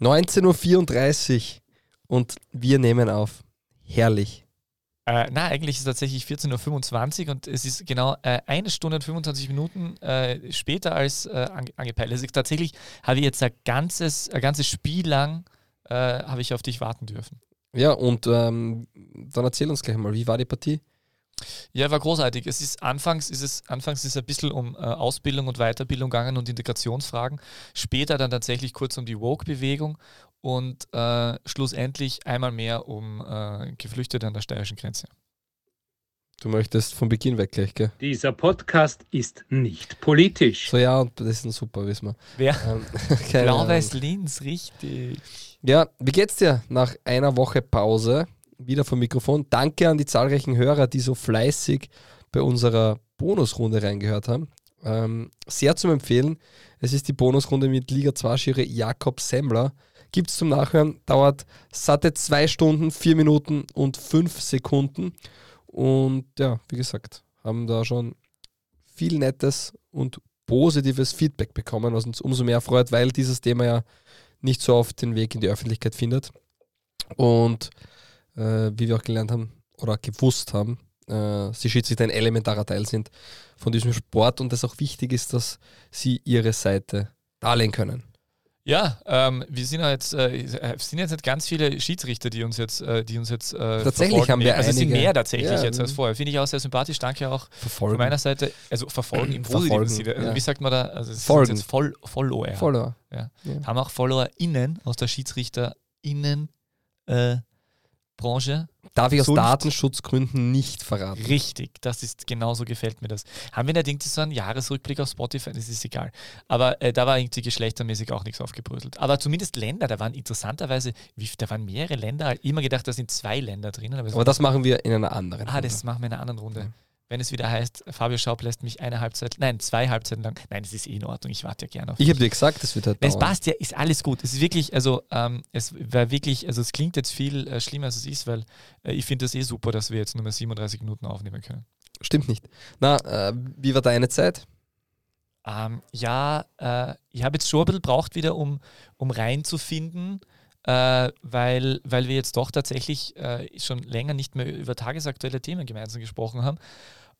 19.34 Uhr und wir nehmen auf. Herrlich. Äh, na, eigentlich ist es tatsächlich 14.25 Uhr und es ist genau äh, eine Stunde und 25 Minuten äh, später als äh, ange angepeilt. Also tatsächlich habe ich jetzt ein ganzes, ein ganzes Spiel lang äh, habe ich auf dich warten dürfen. Ja, und ähm, dann erzähl uns gleich mal, wie war die Partie? Ja, war großartig. Es ist anfangs ist es anfangs ist es ein bisschen um äh, Ausbildung und Weiterbildung gegangen und Integrationsfragen. Später dann tatsächlich kurz um die Woke-Bewegung und äh, schlussendlich einmal mehr um äh, Geflüchtete an der steirischen Grenze. Du möchtest von Beginn weg gleich, gell? Dieser Podcast ist nicht politisch. So, ja, das ist ein super, wissen wir. Wer? Ähm, keine Blau-Weiß Ahnung. Linz, richtig. Ja, wie geht's dir nach einer Woche Pause? Wieder vom Mikrofon. Danke an die zahlreichen Hörer, die so fleißig bei unserer Bonusrunde reingehört haben. Ähm, sehr zum Empfehlen. Es ist die Bonusrunde mit Liga 2-Schiri Jakob Semmler. Gibt's zum Nachhören. Dauert satte zwei Stunden, vier Minuten und fünf Sekunden. Und ja, wie gesagt, haben da schon viel nettes und positives Feedback bekommen, was uns umso mehr freut, weil dieses Thema ja nicht so oft den Weg in die Öffentlichkeit findet. Und äh, wie wir auch gelernt haben oder gewusst haben, äh, sie Schiedsrichter ein elementarer Teil sind von diesem Sport und es auch wichtig ist, dass sie ihre Seite darlegen können. Ja, ähm, wir sind ja jetzt, äh, es sind jetzt nicht ganz viele Schiedsrichter, die uns jetzt, äh, die uns jetzt äh, Tatsächlich verfolgen. haben wir also es sind einige. mehr tatsächlich Ja, jetzt als vorher. Finde ich auch sehr sympathisch. Danke auch Verfolgen. von meiner Seite. Also verfolgen im positiven Sinne. Also ja. Wie sagt man da? Also es Folgen. sind jetzt Voll, Follower. Follower. Ja. Haben auch FollowerInnen aus der SchiedsrichterInnen äh, Branche. Darf ich aus Datenschutzgründen nicht verraten. Richtig, das ist genauso gefällt mir das. Haben wir nicht irgendwie so einen Jahresrückblick auf Spotify? Das ist egal. Aber äh, da war irgendwie geschlechtermäßig auch nichts aufgebröselt. Aber zumindest Länder, da waren interessanterweise, wie, da waren mehrere Länder. Immer gedacht, da sind zwei Länder drinnen. Aber, Aber das machen wir in einer anderen. ah, das machen wir in einer anderen Runde. Wenn es wieder heißt, Fabio Schaub lässt mich eine Halbzeit, nein, zwei Halbzeiten lang. Nein, das ist eh in Ordnung. Ich warte ja gerne auf ich habe dir gesagt, das wird halt es dauern. passt ja, ist alles gut. Es ist wirklich, also ähm, es war wirklich, also es klingt jetzt viel äh, schlimmer als es ist, weil äh, ich finde das eh super, dass wir jetzt nur mehr 37 Minuten aufnehmen können. Stimmt nicht. Na, äh, wie war deine Zeit? Ähm, ja, äh, ich habe jetzt schon ein bisschen braucht wieder, um, um reinzufinden, äh, weil, weil wir jetzt doch tatsächlich äh, schon länger nicht mehr über tagesaktuelle Themen gemeinsam gesprochen haben.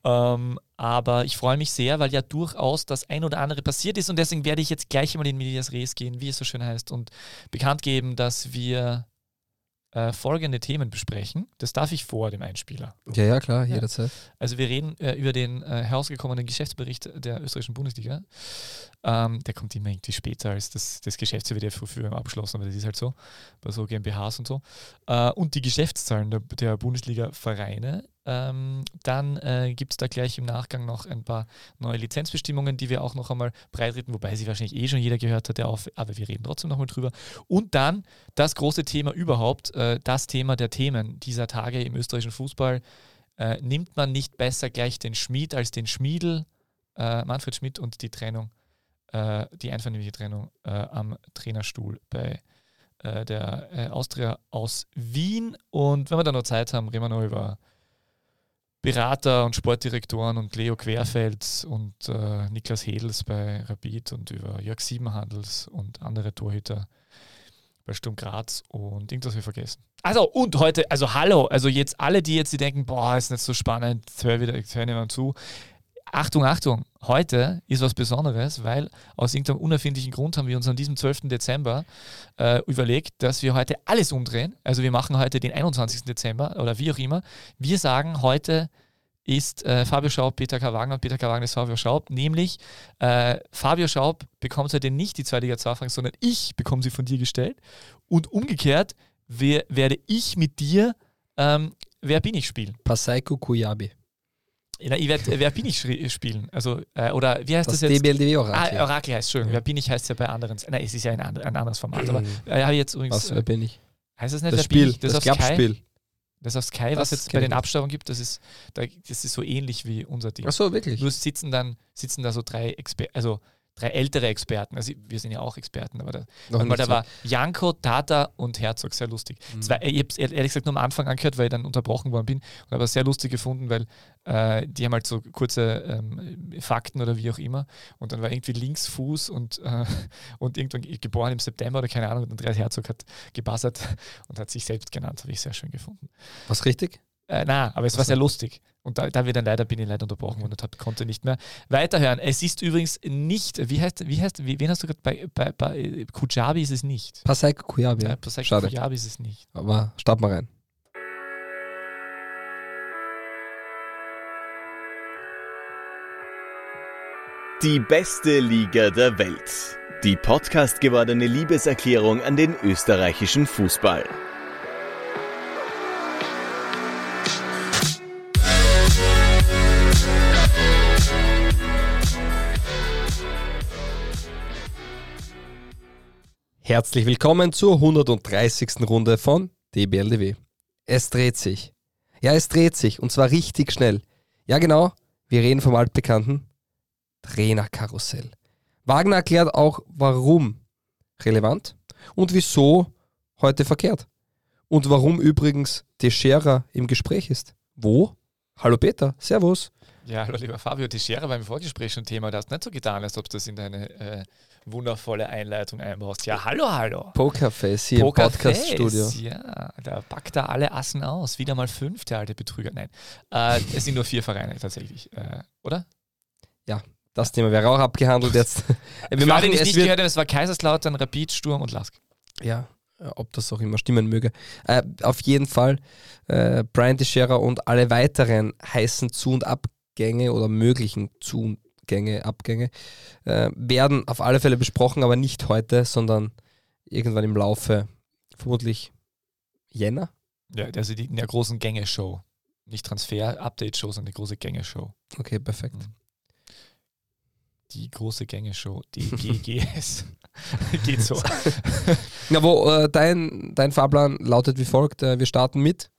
Ähm, aber ich freue mich sehr, weil ja durchaus das ein oder andere passiert ist und deswegen werde ich jetzt gleich mal in Medias Res gehen, wie es so schön heißt, und bekannt geben, dass wir äh, folgende Themen besprechen. Das darf ich vor dem Einspieler. Ja, ja, klar, Ja. jederzeit. Also wir reden äh, über den äh, herausgekommenen Geschäftsbericht der österreichischen Bundesliga. Ähm, der kommt immer irgendwie später als das, das Geschäftsjahr wird ja früh früher abgeschlossen, aber das ist halt so, bei so GmbHs und so. Äh, und die Geschäftszahlen der, der Bundesliga-Vereine. Ähm, dann äh, gibt es da gleich im Nachgang noch ein paar neue Lizenzbestimmungen, die wir auch noch einmal breitreten, wobei sie wahrscheinlich eh schon jeder gehört hat, der auf, aber wir reden trotzdem nochmal drüber. Und dann das große Thema überhaupt, äh, das Thema der Themen dieser Tage im österreichischen Fußball. Äh, nimmt man nicht besser gleich den Schmied als den Schmiedel, äh, Manfred Schmidt und die Trennung, äh, die einvernehmliche Trennung äh, am Trainerstuhl bei der Austria aus Wien. Und wenn wir dann noch Zeit haben, reden wir noch über Berater und Sportdirektoren und Leo Querfeld und äh, Niklas Hedels bei Rapid und über Jörg Siebenhandels und andere Torhüter bei Sturm Graz und irgendwas wir vergessen. Also und heute, also hallo, also jetzt alle, die jetzt die denken, boah, ist nicht so spannend, hör wieder, jetzt hör nicht mehr zu. Achtung, Achtung, heute ist was Besonderes, weil aus irgendeinem unerfindlichen Grund haben wir uns an diesem 12. Dezember äh, überlegt, dass wir heute alles umdrehen. Also wir machen heute den 21. Dezember oder wie auch immer. Wir sagen, heute ist äh, Fabio Schaub, Peter K. Wagner und Peter K. Wagner ist Fabio Schaub, nämlich äh, Fabio Schaub bekommt heute nicht die zweite Liga 2 Fragen, sondern ich bekomme sie von dir gestellt und umgekehrt wer, werde ich mit dir ähm, Wer bin ich spielen. Pasaiko Kuyabi. Na, ich werde Wer bin ich schri- spielen. Also, äh, oder wie heißt das, Das jetzt? DBLDW Ah, Orakel. Orakel heißt schön. Ja. Wer bin ich heißt ja bei anderen. Nein, es ist ja ein, ein anderes Format. Aber äh, habe ich jetzt übrigens. Was, wer Äh, bin ich? heißt das nicht Das Spiel, das, auf Sky. Klappspiel. Das auf Sky, Das was jetzt kenn bei den. Abstammungen gibt, das ist, da, das ist so ähnlich wie unser Ding. Achso, wirklich? Nur sitzen dann sitzen da so drei Exper also drei ältere Experten. Also wir sind ja auch Experten, aber da, nicht da war Janko, Tata und Herzog, sehr lustig. Mhm. Zwei, ich habe es ehrlich gesagt nur am Anfang angehört, weil ich dann unterbrochen worden bin und habe es sehr lustig gefunden, weil äh, die haben halt so kurze ähm, Fakten oder wie auch immer und dann war irgendwie Linksfuß und, äh, und irgendwann geboren im September oder keine Ahnung und Andreas Herzog hat gebassert und hat sich selbst genannt, habe ich sehr schön gefunden. Was richtig? Äh, na, aber es war sehr lustig. Und da, da wir dann leider bin ich leider unterbrochen worden und hab, konnte nicht mehr weiterhören. Es ist übrigens nicht, wie heißt, wie heißt, wie, wen hast du gerade bei, bei, bei äh, Kujabi ist es nicht. Pasek Kuyabi. Bei Pasek Schade. Kujabi ist es nicht. Aber start mal rein. Die beste Liga der Welt. Die Podcast gewordene Liebeserklärung an den österreichischen Fußball. Herzlich willkommen zur 130. Runde von DBLDW. Es dreht sich. Ja, es dreht sich und zwar richtig schnell. Ja, genau, wir reden vom altbekannten Trainerkarussell. Wagner erklärt auch, warum relevant und wieso heute verkehrt. Und warum übrigens Teixeira im Gespräch ist. Wo? Hallo Peter, Servus. Ja, hallo lieber Fabio, Schere war im Vorgespräch schon Thema. Du hast nicht so getan, als ob das in deine äh, wundervolle Einleitung einbaust. Ja, hallo, hallo. Pokerface hier Poker im Podcast-Studio. Ja, da packt er alle Assen aus. Wieder mal fünf, der alte Betrüger. Nein, äh, es sind nur vier Vereine tatsächlich, äh, oder? Das Thema wäre auch abgehandelt jetzt. Wir Für alle, machen die es nicht wird, gehört es war Kaiserslautern, Rapid, Sturm und Lask. ja, ob das auch immer stimmen möge. Äh, auf jeden Fall, äh, Brian Teixeira und alle weiteren heißen Zu- und Abgänge oder möglichen Zugänge, Abgänge äh, werden auf alle Fälle besprochen, aber nicht heute, sondern irgendwann im Laufe, vermutlich Jänner. Ja, also die in der großen Gänge-Show. Nicht Transfer-Update-Show, sondern die große Gänge-Show. Okay, perfekt. Mhm. Die große Gänge-Show, die GGS. Geht so. Ja, wo äh, dein, dein Fahrplan lautet wie folgt: äh, Wir starten mit.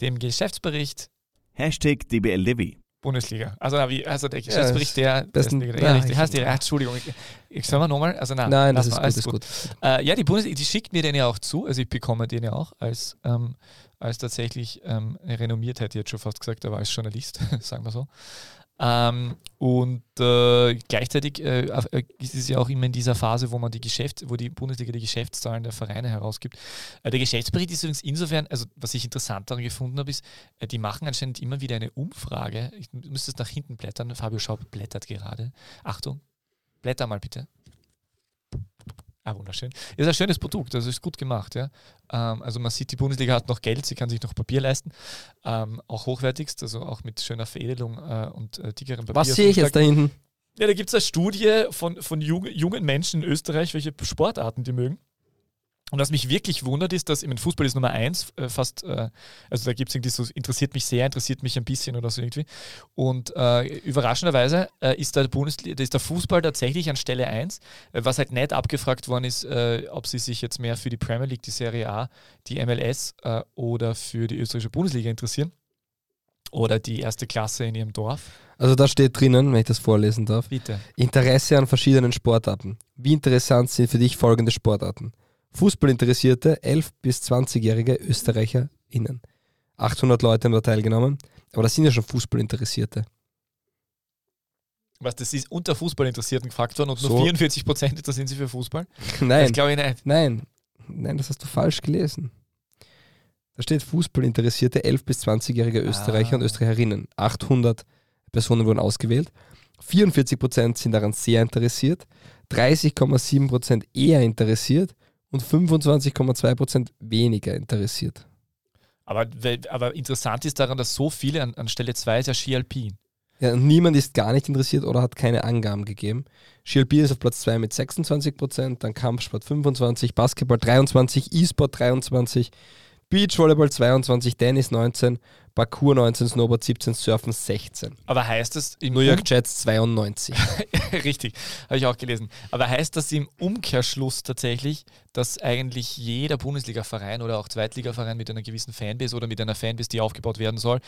Dem Geschäftsbericht Hashtag DBLDW. Bundesliga. Also, na, wie, also der Geschäftsbericht der besten- Bundesliga. ja, Ja, richtig. ich- Hast die, ja, Entschuldigung. Ich, ich soll mal nochmal. Also, na, Nein, das ist mal, gut, alles ist gut. Äh, ja, die Bundesliga, die schickt mir den ja auch zu. Also ich bekomme den ja auch als, ähm, als tatsächlich ähm, eine Renommiert, hätte ich jetzt schon fast gesagt, aber als Journalist, sagen wir so. Ähm, und äh, gleichzeitig äh, äh, ist es ja auch immer in dieser Phase, wo man die Geschäfts-, wo die Bundesliga die Geschäftszahlen der Vereine herausgibt. Äh, der Geschäftsbericht ist übrigens insofern, also was ich interessant daran gefunden habe, ist, äh, die machen anscheinend immer wieder eine Umfrage. Ich müsste es nach hinten blättern. Fabio Schaub blättert gerade. Achtung, blätter mal bitte. Ah, wunderschön. Ist ein schönes Produkt, das ist gut gemacht, ja. Ähm, also man sieht, die Bundesliga hat noch Geld, sie kann sich noch Papier leisten. Ähm, auch hochwertigst, also auch mit schöner Veredelung äh, und äh, dickerem Papier. Was sehe ich jetzt da hinten? Ja, da gibt es eine Studie von, von jung, jungen Menschen in Österreich, welche Sportarten die mögen. Und was mich wirklich wundert, ist, dass mein Fußball ist Nummer eins, äh, fast, äh, also da gibt es irgendwie so, interessiert mich sehr, interessiert mich ein bisschen oder so irgendwie. Und äh, überraschenderweise äh, ist, der Bundesliga, ist der Fußball tatsächlich an Stelle 1, äh, was halt nicht abgefragt worden ist, äh, ob sie sich jetzt mehr für die Premier League, die Serie A, die MLS oder für die österreichische Bundesliga interessieren. Oder die erste Klasse in ihrem Dorf. Also da steht drinnen, wenn ich das vorlesen darf. Bitte. Interesse an verschiedenen Sportarten. Wie interessant sind für dich folgende Sportarten? Fußballinteressierte 11- bis 20-jährige ÖsterreicherInnen. 800 Leute haben da teilgenommen, aber das sind ja schon Fußballinteressierte. Was, das ist unter Fußballinteressierten gefragt worden und nur So. 44 Prozent interessieren sich für Fußball? Das Nein, glaube ich nicht. nein, nein, das hast du falsch gelesen. Da steht Fußballinteressierte 11- bis 20-jährige Österreicher Ah. und Österreicherinnen. 800 Personen wurden ausgewählt. 44% sind daran sehr interessiert, 30,7% eher interessiert und 25,2% weniger interessiert. Aber, aber interessant ist daran, dass so viele an, an Stelle 2 ist ja Ski Alpin. Ja, und niemand ist gar nicht interessiert oder hat keine Angaben gegeben. Ski ist auf Platz 2 mit 26%, dann Kampfsport 25%, Basketball 23%, E-Sport 23%, Beachvolleyball 22%, Tennis 19%, Parkour 19, Snowboard 17, Surfen 16. Aber heißt das im New York Jets 92. Richtig, habe ich auch gelesen. Aber heißt das im Umkehrschluss tatsächlich, dass eigentlich jeder Bundesliga-Verein oder auch Zweitliga-Verein mit einer gewissen Fanbase oder mit einer Fanbase, die aufgebaut werden soll,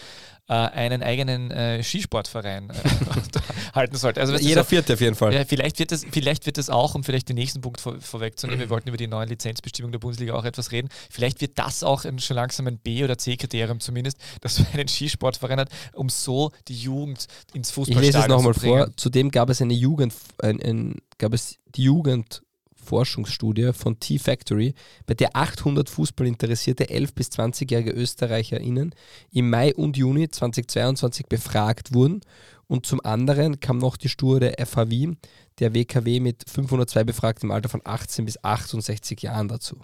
äh, einen eigenen äh, Skisportverein äh, halten sollte? Also, Jeder so, vierte auf jeden Fall. ja, vielleicht, wird das, vielleicht wird das auch, um vielleicht den nächsten Punkt vor, vorwegzunehmen, wir wollten über die neuen Lizenzbestimmungen der Bundesliga auch etwas reden, vielleicht wird das auch schon langsam ein B- oder C-Kriterium zumindest, dass man einen Skisportverein hat, um so die Jugend ins Ich Fußballstadion lese es nochmal zu bringen. vor. Zudem gab es eine Jugend, ein, ein, gab es die Jugendforschungsstudie von T-Factory, bei der 800 Fußballinteressierte 11- bis 20-jährige ÖsterreicherInnen im Mai und Juni 2022 befragt wurden. Und zum anderen kam noch die Studie der FH Wien, der WKW mit 502 Befragten im Alter von 18 bis 68 Jahren dazu.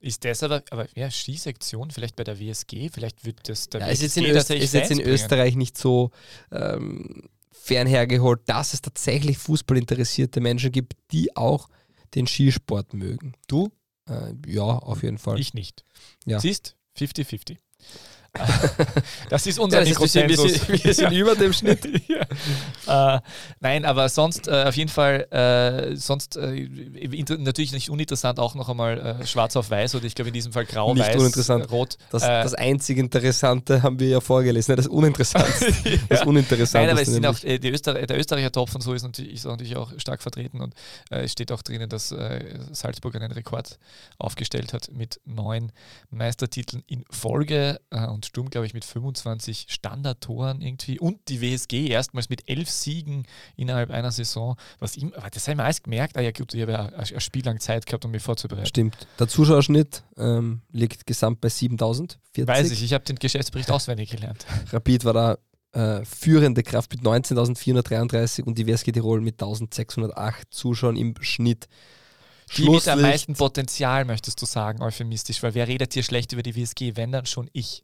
Ist das aber, aber ja, Skisektion, vielleicht bei der WSG, vielleicht wird das der Ja, ist jetzt in, Öst, ist jetzt in. Österreich nicht so ähm, fernhergeholt, dass es tatsächlich fußballinteressierte Menschen gibt, die auch den Skisport mögen. Du? Äh, ja, auf jeden Fall. Ich nicht. Ja. Siehst, 50-50. das ist unser Ja, Mikrozensus. wir sind- wir sind über dem Schnitt. ja. äh, nein, aber sonst äh, auf jeden Fall, äh, sonst äh, natürlich nicht uninteressant, auch noch einmal äh, schwarz auf weiß oder ich glaube in diesem Fall grau, Nicht weiß, uninteressant. rot. Das, äh, das einzig Interessante haben wir ja vorgelesen. Ne? Das Uninteressante. Das Nein, Uninteressante. aber es sind auch, äh, die Öster der Österreicher Topf und so ist natürlich, ist auch natürlich auch stark vertreten und äh, es steht auch drinnen, dass äh, Salzburg einen Rekord aufgestellt hat mit neun Meistertiteln in Folge äh, und Sturm, glaube ich, mit 25 Standardtoren irgendwie und die WSG erstmals mit elf Siegen innerhalb einer Saison. Was ihm, aber das habe ich mir alles gemerkt, ah, ja, gut, ich habe ja ein, Spiel lang Zeit gehabt, um mich vorzubereiten. Stimmt. Der Zuschauerschnitt ähm, liegt gesamt bei 7040. Weiß ich, ich habe den Geschäftsbericht auswendig gelernt. Rapid war da äh, führende Kraft mit 19.433 und die WSG Tirol mit 1.608 Zuschauern im Schnitt. Die mit am meisten Potenzial, möchtest du sagen, euphemistisch, weil wer redet hier schlecht über die WSG, wenn dann schon ich.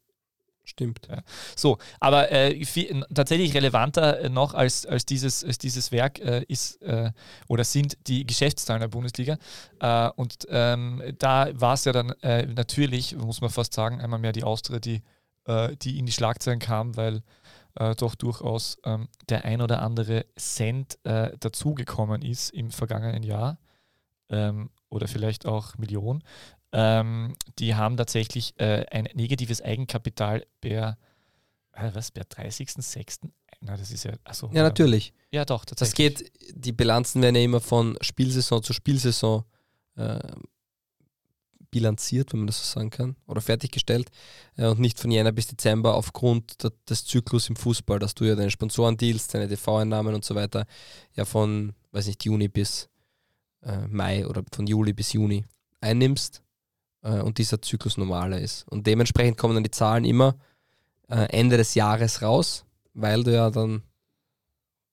Stimmt. So, aber äh, viel, tatsächlich relevanter äh, noch als, als, dieses, als dieses Werk äh, ist äh, oder sind die Geschäftszahlen der Bundesliga. Äh, und ähm, da war es ja dann äh, natürlich, muss man fast sagen, einmal mehr die Austria, die, die in die Schlagzeilen kam, weil doch durchaus ähm, der ein oder andere Cent dazugekommen ist im vergangenen Jahr ähm, oder vielleicht auch Millionen. Ähm, die haben tatsächlich äh, ein negatives Eigenkapital per, äh, was, per 30.06. Na, das ist ja, achso. Ja, natürlich. Ja, doch, Das geht, die Bilanzen werden ja immer von Spielsaison zu Spielsaison äh, bilanziert, wenn man das so sagen kann, oder fertiggestellt äh, und nicht von Jänner bis Dezember aufgrund des Zyklus im Fußball, dass du ja deine Sponsoren dealst, deine TV-Einnahmen und so weiter, ja von, weiß nicht, Juni bis äh, Mai oder von Juli bis Juni einnimmst äh, und dieser Zyklus normaler ist. Und dementsprechend kommen dann die Zahlen immer äh, Ende des Jahres raus, weil du ja dann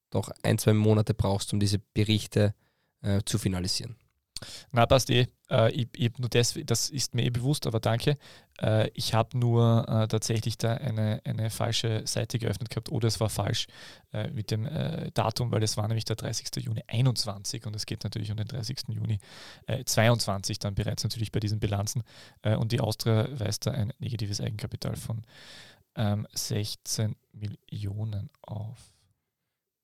doch ein, zwei Monate brauchst, um diese Berichte äh, zu finalisieren. Na, passt eh. Äh, ich, ich nur das, das ist mir eh bewusst, aber danke. Äh, ich habe nur äh, tatsächlich da eine, eine falsche Seite geöffnet gehabt oder es war falsch äh, mit dem äh, Datum, weil es war nämlich der 30. Juni 21 und es geht natürlich um den 30. Juni äh, 22 dann bereits natürlich bei diesen Bilanzen. Äh, und die Austria weist da ein negatives Eigenkapital von ähm, 16 Millionen auf.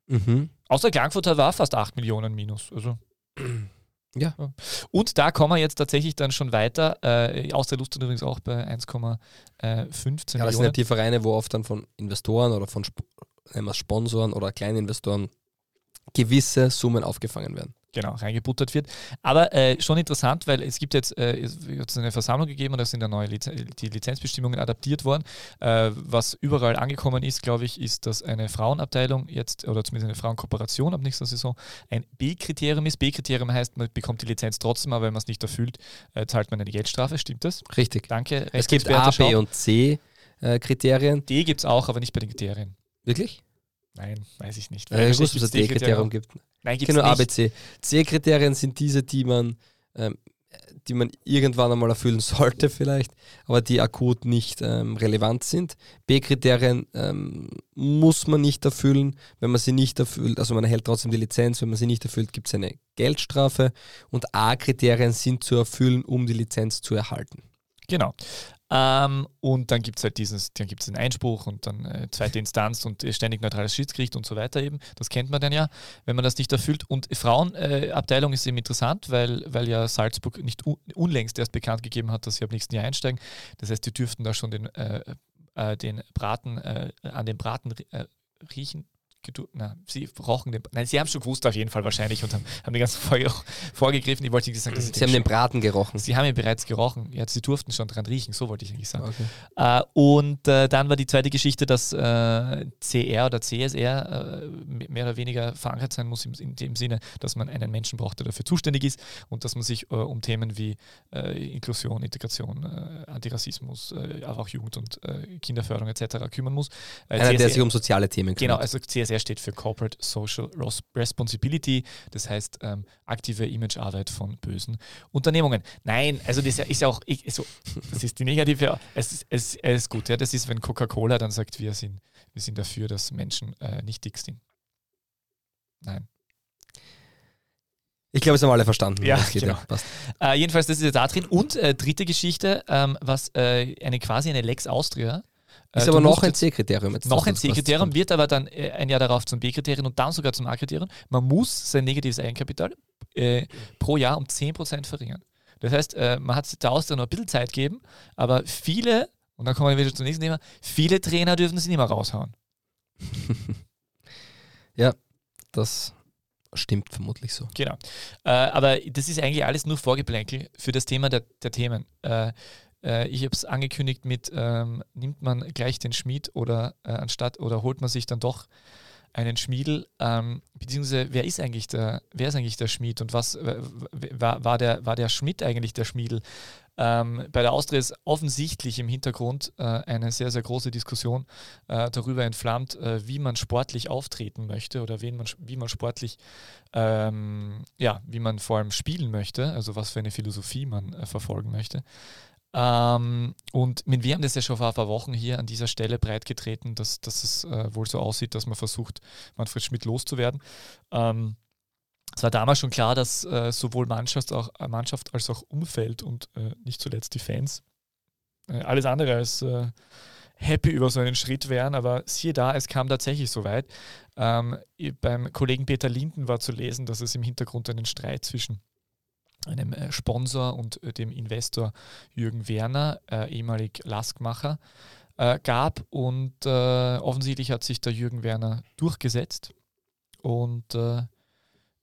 Mhm. Außer Klagenfurt war fast 8 Millionen minus. Also Ja. Und da kommen wir jetzt tatsächlich dann schon weiter. Äh, Austria Lustern übrigens auch bei 1,15 Ja, das sind Millionen. ja die Vereine, wo oft dann von Investoren oder von Sp Sponsoren oder kleinen Investoren gewisse Summen aufgefangen werden. Genau, reingebuttert wird. Aber äh, schon interessant, weil es gibt jetzt äh, es eine Versammlung gegeben und da sind ja neue Lizen die Lizenzbestimmungen adaptiert worden. Äh, was überall angekommen ist, glaube ich, ist, dass eine Frauenabteilung jetzt, oder zumindest eine Frauenkooperation ab nächster Saison, ein B-Kriterium ist. B-Kriterium heißt, man bekommt die Lizenz trotzdem, aber wenn man es nicht erfüllt, äh, zahlt man eine Geldstrafe. Stimmt das? Richtig. Danke. Es gibt A. B und C äh, Kriterien. D gibt es auch, aber nicht bei den Kriterien. Wirklich? Nein, weiß ich nicht. Äh, ich Wahrscheinlich wusste, dass es gibt's D-Kriterium gibt. Nein, Ich gibt A, B, nicht. C. C-Kriterien sind diese, die man, ähm, die man irgendwann einmal erfüllen sollte vielleicht, aber die akut nicht ähm, relevant sind. B-Kriterien ähm, muss man nicht erfüllen. Wenn man sie nicht erfüllt, also man erhält trotzdem die Lizenz, wenn man sie nicht erfüllt, gibt es eine Geldstrafe. Und A-Kriterien sind zu erfüllen, um die Lizenz zu erhalten. Genau. Ähm, und dann gibt es halt dieses, dann gibt es den Einspruch und dann äh, zweite Instanz und äh, ständig neutrales Schiedsgericht und so weiter eben. Das kennt man dann ja, wenn man das nicht erfüllt. Und Frauenabteilung äh, ist eben interessant, weil, weil ja Salzburg nicht un unlängst erst bekannt gegeben hat, dass sie ab nächsten Jahr einsteigen. Das heißt, die dürften da schon den, äh, äh, den Braten, äh, an den Braten riechen, na, sie rochen den, nein, sie haben schon gewusst auf jeden Fall wahrscheinlich und haben, haben die ganzen Folge auch vorgegriffen. Ich wollte nicht sagen, dass sie haben den Braten gerochen. Sie haben ihn bereits gerochen. Ja, sie durften schon dran riechen, so wollte ich eigentlich sagen. Okay. Äh, und äh, dann war die zweite Geschichte, dass äh, CR oder CSR äh, mehr oder weniger verankert sein muss in dem Sinne, dass man einen Menschen braucht, der dafür zuständig ist und dass man sich äh, um Themen wie äh, Inklusion, Integration, Antirassismus, aber auch Jugend- und Kinderförderung etc. kümmern muss. Einer, CSR, der sich um soziale Themen kümmert. Genau, also CSR CSR steht für Corporate Social Responsibility, das heißt ähm, aktive Imagearbeit von bösen Unternehmungen. Nein, also das ist ja auch, ich, so, das ist die negative, es, es, es ist gut, ja, das ist, wenn Coca-Cola dann sagt, wir sind, wir sind dafür, dass Menschen äh, nicht dick sind. Nein. Ich glaube, es haben alle verstanden. Ja, geht, genau. Ja, äh, jedenfalls, das ist ja da drin. Und äh, dritte Geschichte, ähm, was äh, eine quasi eine Lex Austria ist äh, aber noch ein C-Kriterium jetzt. Noch ein C-Kriterium, wird aber dann äh, ein Jahr darauf zum B-Kriterium und dann sogar zum A-Kriterium. Man muss sein negatives Eigenkapital äh, pro Jahr um 10% verringern. Das heißt, äh, man hat der Austria noch ein bisschen Zeit gegeben, aber viele, und dann kommen wir wieder zum nächsten Thema, viele Trainer dürfen sie nicht mehr raushauen. ja, das stimmt vermutlich so. Genau. Äh, aber das ist eigentlich alles nur Vorgeplänkel für das Thema der, der Themen. Äh, äh, ich habe es angekündigt mit, ähm, nimmt man gleich den Schmied oder äh, anstatt oder holt man sich dann doch einen Schmiedel, ähm, beziehungsweise wer ist eigentlich der, wer ist eigentlich der Schmied und was war, war, der, war der Schmied eigentlich der Schmiedel? Ähm, bei der Austria ist offensichtlich im Hintergrund äh, eine sehr, sehr große Diskussion äh, darüber entflammt, äh, wie man sportlich auftreten möchte oder wen man, wie man sportlich, ähm, ja, wie man vor allem spielen möchte, also was für eine Philosophie man äh, verfolgen möchte. Ähm, und wir haben das ja schon vor ein paar Wochen hier an dieser Stelle breitgetreten, dass, dass es äh, wohl so aussieht, dass man versucht, Manfred Schmidt loszuwerden. Ähm, es war damals schon klar, dass äh, sowohl Mannschaft, auch, äh, Mannschaft als auch Umfeld und äh, nicht zuletzt die Fans äh, alles andere als äh, happy über so einen Schritt wären, aber siehe da, es kam tatsächlich so weit. Ähm, beim Kollegen Peter Linden war zu lesen, dass es im Hintergrund einen Streit zwischen einem äh, Sponsor und äh, dem Investor Jürgen Werner, äh, ehemalig Laskmacher, gab. Und offensichtlich hat sich der Jürgen Werner durchgesetzt. Und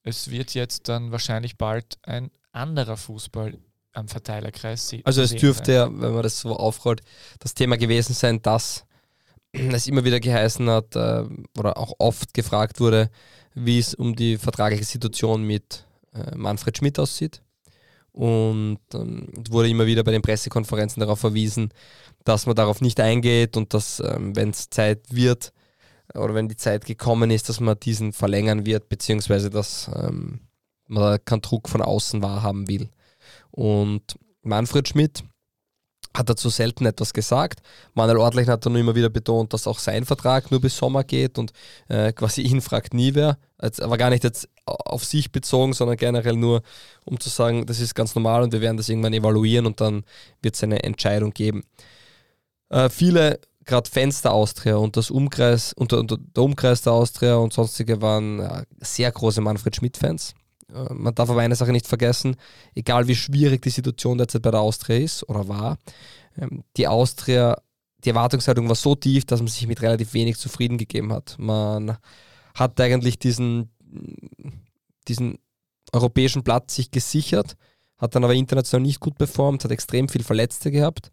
es wird jetzt dann wahrscheinlich bald ein anderer Fußball am Verteilerkreis sehen. Also es dürfte ja, wenn man das so aufrollt, das Thema gewesen sein, dass es immer wieder geheißen hat oder auch oft gefragt wurde, wie es um die vertragliche Situation mit Manfred Schmidt aussieht. Und ähm, wurde immer wieder bei den Pressekonferenzen darauf verwiesen, dass man darauf nicht eingeht und dass, ähm, wenn es Zeit wird oder wenn die Zeit gekommen ist, dass man diesen verlängern wird, beziehungsweise dass ähm, man keinen Druck von außen wahrhaben will. Und Manfred Schmidt hat dazu selten etwas gesagt. Manuel Ortlein hat dann immer wieder betont, dass auch sein Vertrag nur bis Sommer geht und äh, quasi ihn fragt nie wer. aber gar nicht jetzt auf sich bezogen, sondern generell nur, um zu sagen, das ist ganz normal und wir werden das irgendwann evaluieren und dann wird es eine Entscheidung geben. Äh, viele, gerade Fans der Austria und das Umkreis, und, und der Umkreis der Austria und sonstige waren ja, sehr große Manfred Schmidt-Fans. Äh, man darf aber eine Sache nicht vergessen, egal wie schwierig die Situation derzeit bei der Austria ist oder war, ähm, die Austria, die Erwartungshaltung war so tief, dass man sich mit relativ wenig zufrieden gegeben hat. Man hat eigentlich diesen, diesen europäischen Platz sich gesichert, hat dann aber international nicht gut performt, hat extrem viel Verletzte gehabt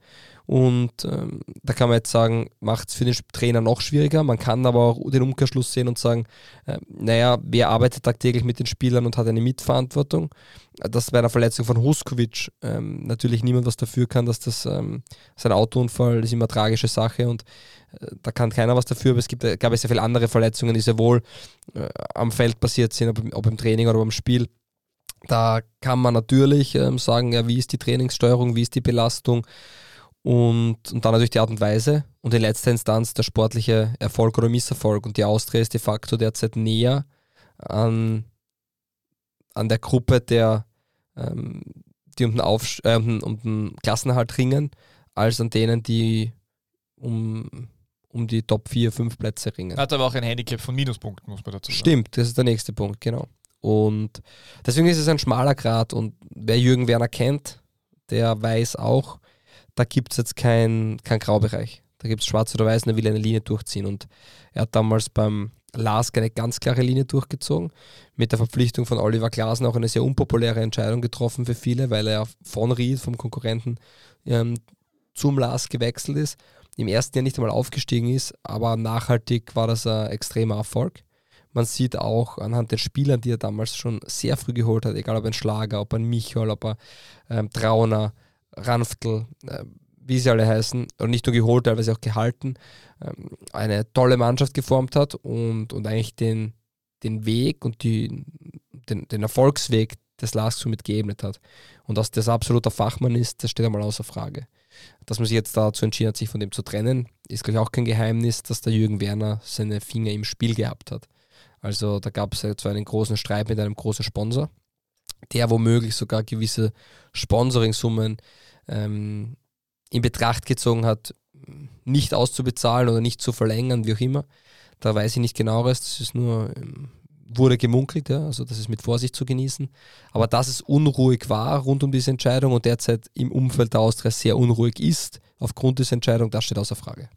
und ähm, da kann man jetzt sagen, macht es für den Trainer noch schwieriger. Man kann aber auch den Umkehrschluss sehen und sagen, äh, naja, wer arbeitet tagtäglich mit den Spielern und hat eine Mitverantwortung? Dass bei einer Verletzung von Huskovic ähm, natürlich niemand was dafür kann, dass das ähm, sein Autounfall ist immer eine tragische Sache und äh, da kann keiner was dafür, aber es gibt, gab es sehr viele andere Verletzungen, die sehr wohl äh, am Feld passiert sind, ob, ob, im Training oder beim Spiel. Da kann man natürlich ähm, sagen, ja, wie ist die Trainingssteuerung, wie ist die Belastung, und, und dann natürlich die Art und Weise und in letzter Instanz der sportliche Erfolg oder Misserfolg. Und die Austria ist de facto derzeit näher an, an der Gruppe der, ähm, die um den, Aufsch äh, um den Klassenerhalt ringen, als an denen, die um, um die Top 4, 5 Plätze ringen. Hat aber auch ein Handicap von Minuspunkten, muss man dazu sagen. Stimmt, das ist der nächste Punkt, genau. Und deswegen ist es ein schmaler Grad und wer Jürgen Werner kennt, der weiß auch, da gibt es jetzt keinen kein Graubereich. Da gibt es schwarz oder weiß und er will eine Linie durchziehen. Und er hat damals beim Lask eine ganz klare Linie durchgezogen. Mit der Verpflichtung von Oliver Glasner auch eine sehr unpopuläre Entscheidung getroffen für viele, weil er von Ried, vom Konkurrenten, ähm, zum Lask gewechselt ist. Im ersten Jahr nicht einmal aufgestiegen ist, aber nachhaltig war das ein extremer Erfolg. Man sieht auch anhand der Spielern, die er damals schon sehr früh geholt hat, egal ob ein Schlager, ob ein Michael, ob er ähm, Trauner, Ranftl, äh, wie sie alle heißen, und nicht nur geholt, teilweise auch gehalten, ähm, eine tolle Mannschaft geformt hat und, und eigentlich den, den Weg und die, den, den Erfolgsweg des LASK somit geebnet hat. Und dass das absoluter Fachmann ist, das steht einmal außer Frage. Dass man sich jetzt dazu entschieden hat, sich von dem zu trennen, ist gleich auch kein Geheimnis, dass der Jürgen Werner seine Finger im Spiel gehabt hat. Also da gab es zwar einen großen Streit mit einem großen Sponsor, der womöglich sogar gewisse Sponsoring-Summen ähm, in Betracht gezogen hat, nicht auszubezahlen oder nicht zu verlängern, wie auch immer. Da weiß ich nicht genaueres, das ist nur, ähm, wurde gemunkelt, ja, also das ist mit Vorsicht zu genießen. Aber dass es unruhig war rund um diese Entscheidung und derzeit im Umfeld der Austria sehr unruhig ist, aufgrund dieser Entscheidung, das steht außer Frage.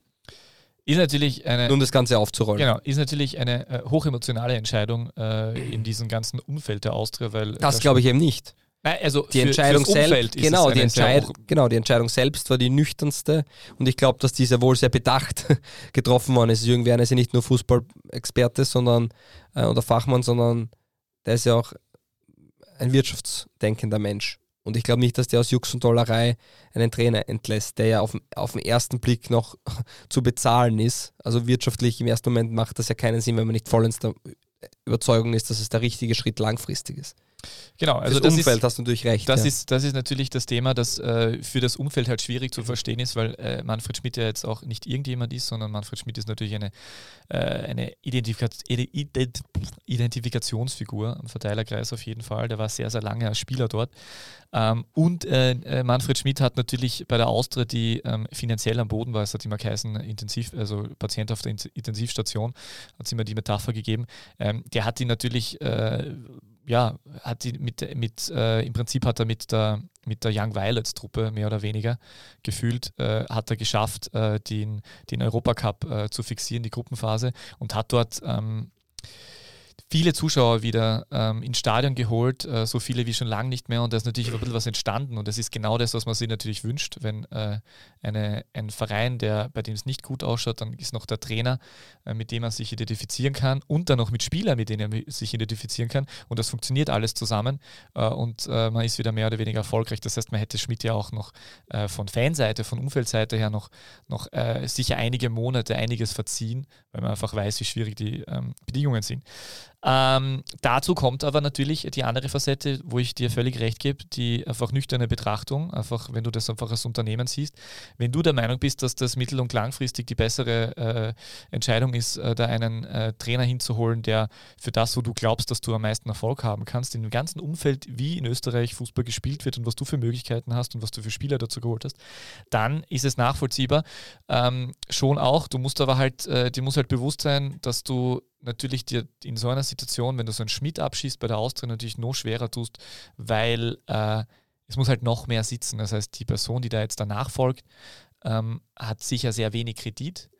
Ist natürlich eine. Um das Ganze aufzurollen. Genau, ist natürlich eine äh, hochemotionale Entscheidung äh, in diesem ganzen Umfeld der Austria, weil. Das glaube ich eben nicht. Nein, also die für, Entscheidung selbst, genau, die sehr Entscheid genau, die Entscheidung selbst war die nüchternste und ich glaube, dass diese wohl sehr bedacht getroffen worden ist. Jürgen Werner ist ja nicht nur Fußballexperte sondern, äh, oder Fachmann, sondern der ist ja auch ein wirtschaftsdenkender Mensch. Und ich glaube nicht, dass der aus Jux und Tollerei einen Trainer entlässt, der ja auf, auf den ersten Blick noch zu bezahlen ist. Also wirtschaftlich im ersten Moment macht das ja keinen Sinn, wenn man nicht vollends der Überzeugung ist, dass es der richtige Schritt langfristig ist. Genau, Also das das Umfeld ist, hast du natürlich recht. das, ja. ist, das ist natürlich das Thema, das äh, für das Umfeld halt schwierig zu verstehen ist, weil äh, Manfred Schmidt ja jetzt auch nicht irgendjemand ist, sondern Manfred Schmidt ist natürlich eine, äh, eine Identifika Ident Identifikationsfigur am Verteilerkreis auf jeden Fall. Der war sehr, sehr lange als Spieler dort. Ähm, und äh, äh, Manfred Schmidt hat natürlich bei der Austria, die ähm, finanziell am Boden war, es hat immer geheißen, intensiv, also Patient auf der Int- Intensivstation, hat es immer die Metapher gegeben, ähm, der hat ihn natürlich äh, ja, hat die mit, mit äh, im Prinzip hat er mit der, mit der Young Violets Truppe mehr oder weniger gefühlt, äh, hat er geschafft, äh, den, den Europacup äh, zu fixieren, die Gruppenphase, und hat dort ähm, viele Zuschauer wieder ähm, ins Stadion geholt, äh, so viele wie schon lange nicht mehr. Und da ist natürlich ein bisschen was entstanden. Und das ist genau das, was man sich natürlich wünscht, wenn äh, eine, ein Verein, der, bei dem es nicht gut ausschaut, dann ist noch der Trainer, äh, mit dem man sich identifizieren kann. Und dann noch mit Spielern, mit denen man sich identifizieren kann. Und das funktioniert alles zusammen. Äh, und äh, man ist wieder mehr oder weniger erfolgreich. Das heißt, man hätte Schmidt ja auch noch äh, von Fanseite, von Umfeldseite her noch, noch sicher einige Monate einiges verziehen, weil man einfach weiß, wie schwierig die ähm, Bedingungen sind. Ähm, dazu kommt aber natürlich die andere Facette, wo ich dir völlig recht gebe, die einfach nüchterne Betrachtung, einfach wenn du das einfach als Unternehmen siehst. Wenn du der Meinung bist, dass das mittel- und langfristig die bessere äh, Entscheidung ist, äh, da einen äh, Trainer hinzuholen, der für das, wo du glaubst, dass du am meisten Erfolg haben kannst, in dem ganzen Umfeld, wie in Österreich Fußball gespielt wird und was du für Möglichkeiten hast und was du für Spieler dazu geholt hast, dann ist es nachvollziehbar. Ähm, schon auch, du musst aber halt, äh, dir muss halt bewusst sein, dass du natürlich dir in so einer Situation, wenn du so einen Schmidt abschießt bei der Austria, natürlich noch schwerer tust, weil äh, es muss halt noch mehr sitzen. Das heißt, die Person, die da jetzt danach folgt, ähm, hat sicher sehr wenig Kredit.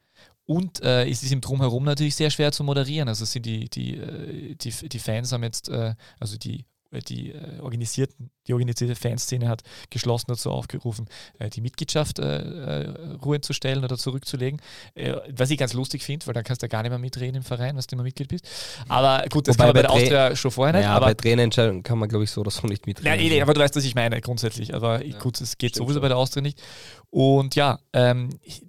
Und äh, es ist im Drumherum natürlich sehr schwer zu moderieren. Also sind die, die, äh, die, die Fans haben jetzt, äh, also die die äh, organisierten, die organisierte Fanszene hat geschlossen dazu aufgerufen, äh, die Mitgliedschaft äh, äh, ruhen zu stellen oder zurückzulegen. Äh, was ich ganz lustig finde, weil dann kannst du ja gar nicht mehr mitreden im Verein, was du immer Mitglied bist. Aber gut, das Wobei kann man bei bei der Austria schon vorher nicht. ja, aber bei Trainerentscheidungen kann man, glaube ich, so oder so nicht mitreden. Nein, eh, aber du weißt, was ich meine, grundsätzlich. Aber Ja, gut, es geht sowieso schon. bei der Austria nicht. Und ja, ähm, ich-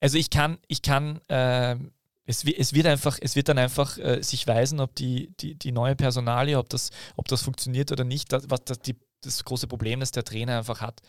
also ich kann, ich kann, ähm, es, es wird einfach, es wird dann einfach äh, sich weisen, ob die, die, die neue Personalie, ob das, ob das funktioniert oder nicht. Das, was das, die, das große Problem, das der Trainer einfach hat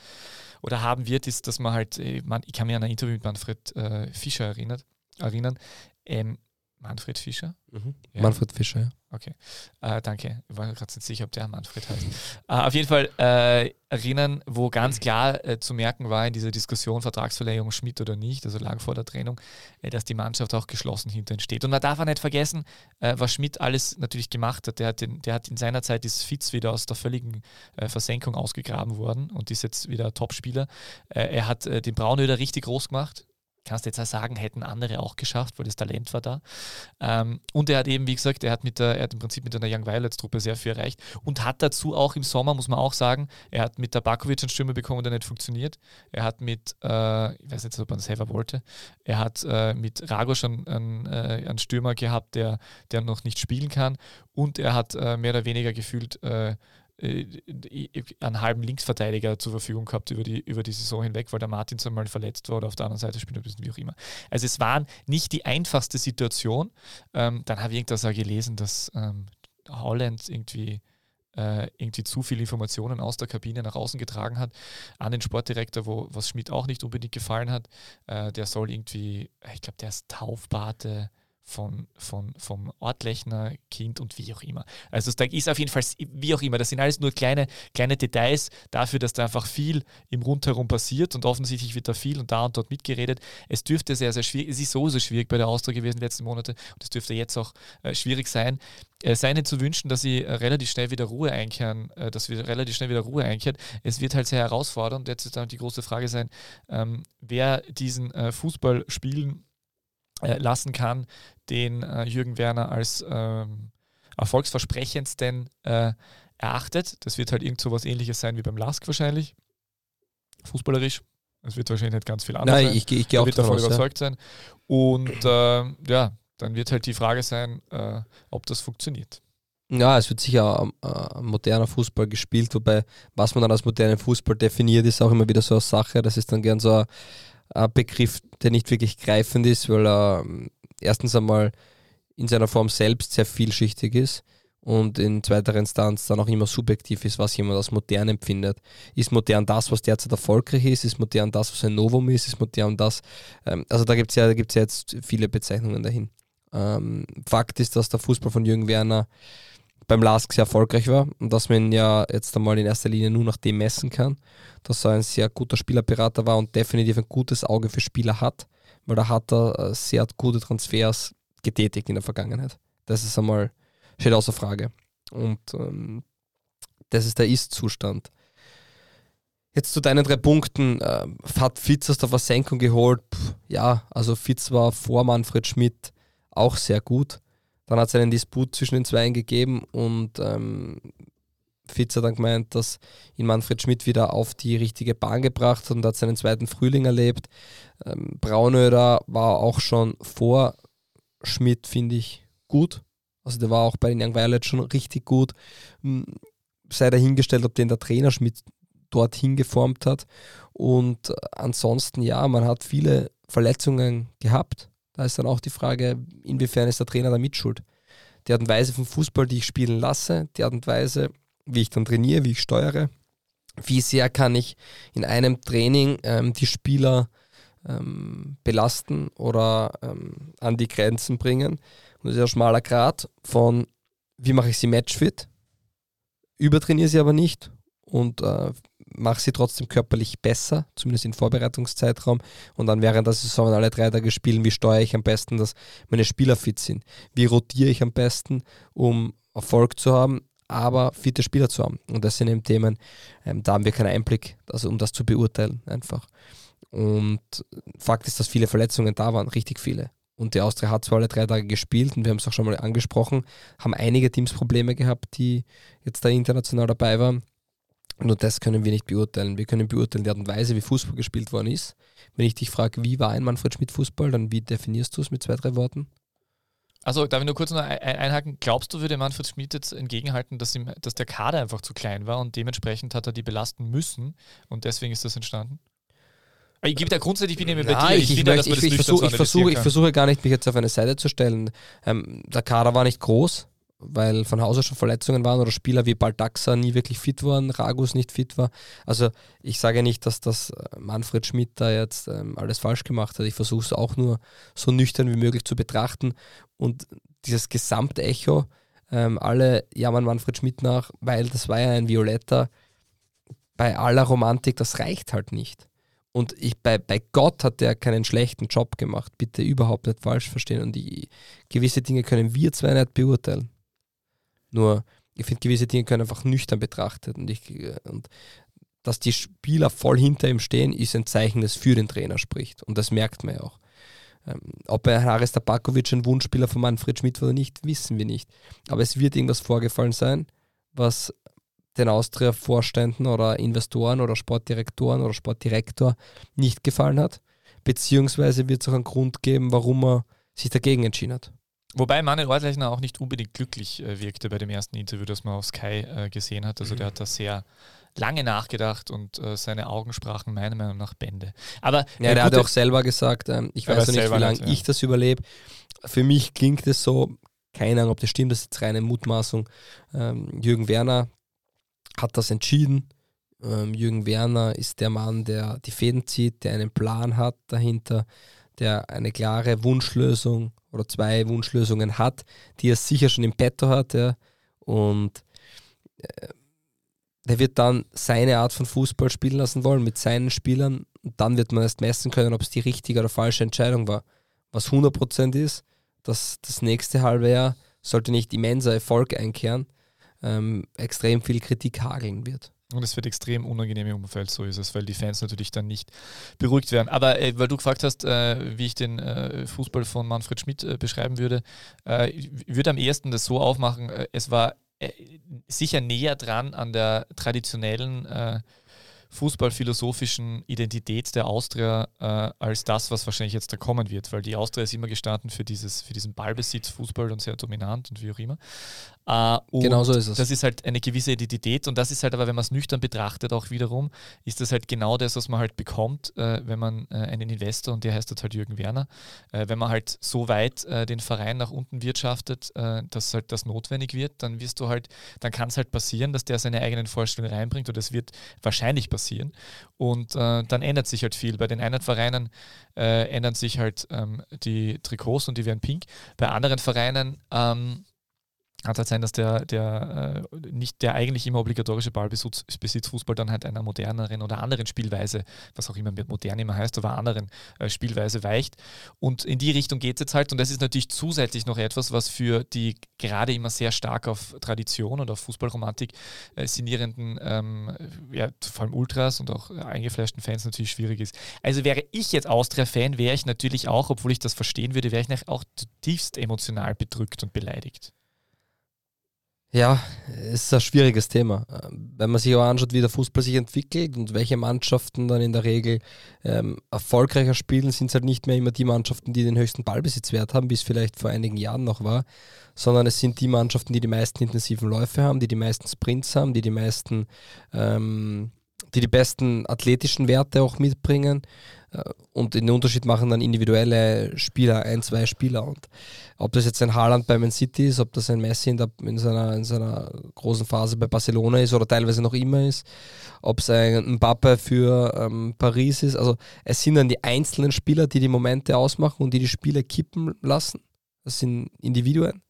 oder haben wird, ist, dass man halt, äh, man, ich kann mich an ein Interview mit Manfred äh, Fischer erinnert, erinnern, ähm, Manfred Fischer? Mhm. Ja. Manfred Fischer, ja. Okay, äh, danke. Ich war gerade nicht sicher, ob der Manfred heißt. äh, auf jeden Fall äh, erinnern, wo ganz klar äh, zu merken war in dieser Diskussion Vertragsverlängerung Schmidt oder nicht, also lang vor der Trennung, äh, dass die Mannschaft auch geschlossen hinter steht. Und man darf auch nicht vergessen, äh, was Schmidt alles natürlich gemacht hat. Der hat, den, der hat in seiner Zeit ist Fitz wieder aus der völligen Versenkung ausgegraben worden und ist jetzt wieder Topspieler. Er hat den Braunöder richtig groß gemacht kannst jetzt auch sagen, hätten andere auch geschafft, weil das Talent war da. Ähm, und er hat eben, wie gesagt, er hat, mit der, er hat im Prinzip mit einer Young Violets Truppe sehr viel erreicht und hat dazu auch im Sommer, muss man auch sagen, er hat mit der Bakovic einen Stürmer bekommen, der nicht funktioniert. Er hat mit, äh, ich weiß nicht, ob man das selber wollte, er hat äh, mit Rago schon einen, äh, einen Stürmer gehabt, der, der noch nicht spielen kann und er hat äh, mehr oder weniger gefühlt äh, einen halben Linksverteidiger zur Verfügung gehabt über die, über die Saison hinweg, weil der Martins einmal verletzt war oder auf der anderen Seite spielt ein bisschen wie auch immer. Also es war nicht die einfachste Situation. Ähm, dann habe ich irgendwas auch gelesen, dass ähm, Holland irgendwie äh, irgendwie zu viele Informationen aus der Kabine nach außen getragen hat an den Sportdirektor, wo was Schmidt auch nicht unbedingt gefallen hat. Äh, der soll irgendwie, ich glaube, der ist Taufpate von, von, vom Ortlechner Kind und wie auch immer. Also da ist auf jeden Fall, wie auch immer, das sind alles nur kleine, kleine Details dafür, dass da einfach viel im Rundherum passiert und offensichtlich wird da viel und da und dort mitgeredet. Es dürfte sehr, sehr schwierig, es ist sowieso schwierig bei der Austria gewesen die letzten Monate und es dürfte jetzt auch äh, schwierig sein. Es sei ihnen zu wünschen, dass sie äh, relativ schnell wieder Ruhe einkehren, äh, dass wir relativ schnell wieder Ruhe einkehrt. Es wird halt sehr herausfordernd. Jetzt wird dann die große Frage sein, ähm, wer diesen äh, Fußball spielen äh, lassen kann, den äh, Jürgen Werner als ähm, erfolgsversprechendsten äh, erachtet. Das wird halt irgend so was ähnliches sein wie beim Lask wahrscheinlich. Fußballerisch. Es wird wahrscheinlich nicht ganz viel anders Nein, sein. ich, ich gehe auch wird davon davon aus, ja. überzeugt sein. Und äh, ja, dann wird halt die Frage sein, äh, ob das funktioniert. Ja, es wird sicher äh, moderner Fußball gespielt, wobei, was man dann als modernen Fußball definiert, ist auch immer wieder so eine Sache. Das ist dann gern so ein, ein Begriff, der nicht wirklich greifend ist, weil er ähm, erstens einmal in seiner Form selbst sehr vielschichtig ist und in zweiter Instanz dann auch immer subjektiv ist, was jemand als modern empfindet. Ist modern das, was derzeit erfolgreich ist? Ist modern das, was ein Novum ist? Ist modern das? Ähm, also da gibt es ja, ja jetzt viele Bezeichnungen dahin. Ähm, Fakt ist, dass der Fußball von Jürgen Werner beim LASK sehr erfolgreich war und dass man ihn ja jetzt einmal in erster Linie nur nach dem messen kann, dass er ein sehr guter Spielerberater war und definitiv ein gutes Auge für Spieler hat, weil da hat er äh, sehr gute Transfers getätigt in der Vergangenheit. Das ist einmal, steht außer Frage. Und ähm, das ist der Ist-Zustand. Jetzt zu deinen drei Punkten. Äh, hat Fitz aus der Versenkung geholt? Pff, ja, also Fitz war vor Manfred Schmidt auch sehr gut. Dann hat es einen Disput zwischen den Zweien gegeben und ähm, Fitz hat dann gemeint, dass ihn Manfred Schmidt wieder auf die richtige Bahn gebracht hat und hat seinen zweiten Frühling erlebt. Ähm, Braunöder war auch schon vor Schmidt, finde ich, gut. Also der war auch bei den Young Violets schon richtig gut. Hm, Sei dahingestellt, ob den der Trainer Schmidt dorthin geformt hat. Und äh, ansonsten, ja, man hat viele Verletzungen gehabt. Da ist dann auch die Frage, inwiefern ist der Trainer da mitschuld? Die Art und Weise vom Fußball, die ich spielen lasse, die Art und Weise, wie ich dann trainiere, wie ich steuere, wie sehr kann ich in einem Training ähm, die Spieler ähm, belasten oder ähm, an die Grenzen bringen. Und das ist ein schmaler Grad von, wie mache ich sie matchfit, übertrainiere sie aber nicht und äh, mache sie trotzdem körperlich besser, zumindest im Vorbereitungszeitraum. Und dann während der Saison alle drei Tage spielen, wie steuere ich am besten, dass meine Spieler fit sind? Wie rotiere ich am besten, um Erfolg zu haben, aber fitte Spieler zu haben? Und das sind eben Themen, ähm, da haben wir keinen Einblick, also um das zu beurteilen einfach. Und Fakt ist, dass viele Verletzungen da waren, richtig viele. Und die Austria hat zwar alle drei Tage gespielt und wir haben es auch schon mal angesprochen, haben einige Teams Probleme gehabt, die jetzt da international dabei waren. Nur das können wir nicht beurteilen. Wir können beurteilen die Art und Weise, wie Fußball gespielt worden ist. Wenn ich dich frage, wie war ein Manfred Schmidt Fußball, dann wie definierst du es mit zwei, drei Worten? Also darf ich nur kurz noch ein- ein- einhaken? Glaubst du, würde Manfred Schmidt jetzt entgegenhalten, dass, ihm, dass der Kader einfach zu klein war und dementsprechend hat er die belasten müssen und deswegen ist das entstanden? Ich gebe da grundsätzlich, ich bin immer bei dir. ich, ich, finde, möchte, ich, ich, versuche, ich, versuche, ich versuche gar nicht, mich jetzt auf eine Seite zu stellen. Ähm, der Kader war nicht groß, weil von Hause schon Verletzungen waren oder Spieler wie Baldaxa nie wirklich fit waren, Ragus nicht fit war. Also ich sage nicht, dass das äh, Manfred Schmidt da jetzt ähm, alles falsch gemacht hat. Ich versuche es auch nur so nüchtern wie möglich zu betrachten. Und dieses Gesamtecho, ähm, alle jammern Manfred Schmidt nach, weil das war ja ein Violetter. Bei aller Romantik, das reicht halt nicht. Und ich, bei, bei Gott hat der keinen schlechten Job gemacht. Bitte überhaupt nicht falsch verstehen. Und die, gewisse Dinge können wir zwar nicht beurteilen. Nur, ich finde, gewisse Dinge können einfach nüchtern betrachtet. Und, ich, und dass die Spieler voll hinter ihm stehen, ist ein Zeichen, das für den Trainer spricht. Und das merkt man ja auch. Ähm, ob er Haris Tabakovic ein Wunschspieler von Manfred Schmidt war oder nicht, wissen wir nicht. Aber es wird irgendwas vorgefallen sein, was den Austria-Vorständen oder Investoren oder Sportdirektoren oder Sportdirektor nicht gefallen hat. Beziehungsweise wird es auch einen Grund geben, warum er sich dagegen entschieden hat. Wobei Manuel Reutlechner auch nicht unbedingt glücklich äh, wirkte bei dem ersten Interview, das man auf Sky äh, gesehen hat. Also der hat da sehr lange nachgedacht und äh, seine Augen sprachen meiner Meinung nach Bände. Aber ja, der hat auch selber gesagt, ähm, ich weiß noch nicht, wie lange ja. ich das überlebe. Für mich klingt es so, keine Ahnung, ob das stimmt, das ist jetzt reine Mutmaßung. Ähm, Jürgen Werner, hat das entschieden. Ähm, Jürgen Werner ist der Mann, der die Fäden zieht, der einen Plan hat dahinter, der eine klare Wunschlösung oder zwei Wunschlösungen hat, die er sicher schon im Petto hat. Ja. Und äh, der wird dann seine Art von Fußball spielen lassen wollen mit seinen Spielern. Und dann wird man erst messen können, ob es die richtige oder falsche Entscheidung war. Was 100% ist, dass das nächste halbe Jahr sollte nicht immenser Erfolg einkehren, ähm, extrem viel Kritik hageln wird. Und es wird extrem unangenehm im Umfeld, so ist es, weil die Fans natürlich dann nicht beruhigt werden. Aber äh, weil du gefragt hast, äh, wie ich den äh, Fußball von Manfred Schmidt äh, beschreiben würde, äh, ich würde am ehesten das so aufmachen, äh, es war sicher näher dran an der traditionellen fußballphilosophischen Identität der Austria äh, als das, was wahrscheinlich jetzt da kommen wird, weil die Austria ist immer gestanden für, dieses, für diesen Ballbesitz, Fußball und sehr dominant und wie auch immer. Äh, genau so ist es. Das ist halt eine gewisse Identität und das ist halt aber, wenn man es nüchtern betrachtet, auch wiederum, ist das halt genau das, was man halt bekommt, äh, wenn man äh, einen Investor, und der heißt halt Jürgen Werner, äh, wenn man halt so weit äh, den Verein nach unten wirtschaftet, dass halt das notwendig wird, dann wirst du halt, dann kann es halt passieren, dass der seine eigenen Vorstellungen reinbringt und das wird wahrscheinlich passieren. Und äh, dann ändert sich halt viel. Bei den einen Vereinen äh, ändern sich halt ähm, die Trikots und die werden pink. Bei anderen Vereinen ähm, kann halt sein, dass der, der äh, nicht der eigentlich immer obligatorische Ballbesitzfußball dann halt einer moderneren oder anderen Spielweise, was auch immer modern immer heißt, aber anderen äh, Spielweise weicht. Und in die Richtung geht es jetzt halt. Und das ist natürlich zusätzlich noch etwas, was für die gerade immer sehr stark auf Tradition und auf Fußballromantik äh, sinnierenden, ähm, ja, vor allem Ultras und auch eingefleischten Fans natürlich schwierig ist. Also wäre ich jetzt Austria-Fan, wäre ich natürlich auch, obwohl ich das verstehen würde, wäre ich auch zutiefst emotional bedrückt und beleidigt. Ja, es ist ein schwieriges Thema. Wenn man sich aber anschaut, wie der Fußball sich entwickelt und welche Mannschaften dann in der Regel ähm, erfolgreicher spielen, sind es halt nicht mehr immer die Mannschaften, die den höchsten Ballbesitzwert haben, wie es vielleicht vor einigen Jahren noch war, sondern es sind die Mannschaften, die die meisten intensiven Läufe haben, die die meisten Sprints haben, die die meisten, ähm, die die besten athletischen Werte auch mitbringen und den Unterschied machen dann individuelle Spieler, ein, zwei Spieler. Und ob das jetzt ein Haaland bei Man City ist, ob das ein Messi in, der, in, seiner, in seiner großen Phase bei Barcelona ist oder teilweise noch immer ist, ob es ein Mbappe für ähm, Paris ist. Also es sind dann die einzelnen Spieler, die die Momente ausmachen und die die Spiele kippen lassen. Das sind Individuen.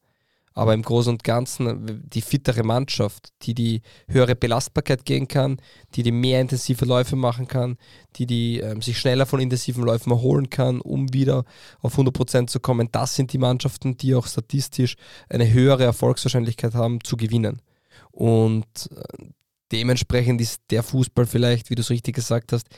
Aber im Großen und Ganzen die fittere Mannschaft, die die höhere Belastbarkeit gehen kann, die die mehr intensive Läufe machen kann, die, die ähm, sich schneller von intensiven Läufen erholen kann, um wieder auf 100% zu kommen, das sind die Mannschaften, die auch statistisch eine höhere Erfolgswahrscheinlichkeit haben zu gewinnen. Und äh, dementsprechend ist der Fußball vielleicht, wie du es richtig gesagt hast,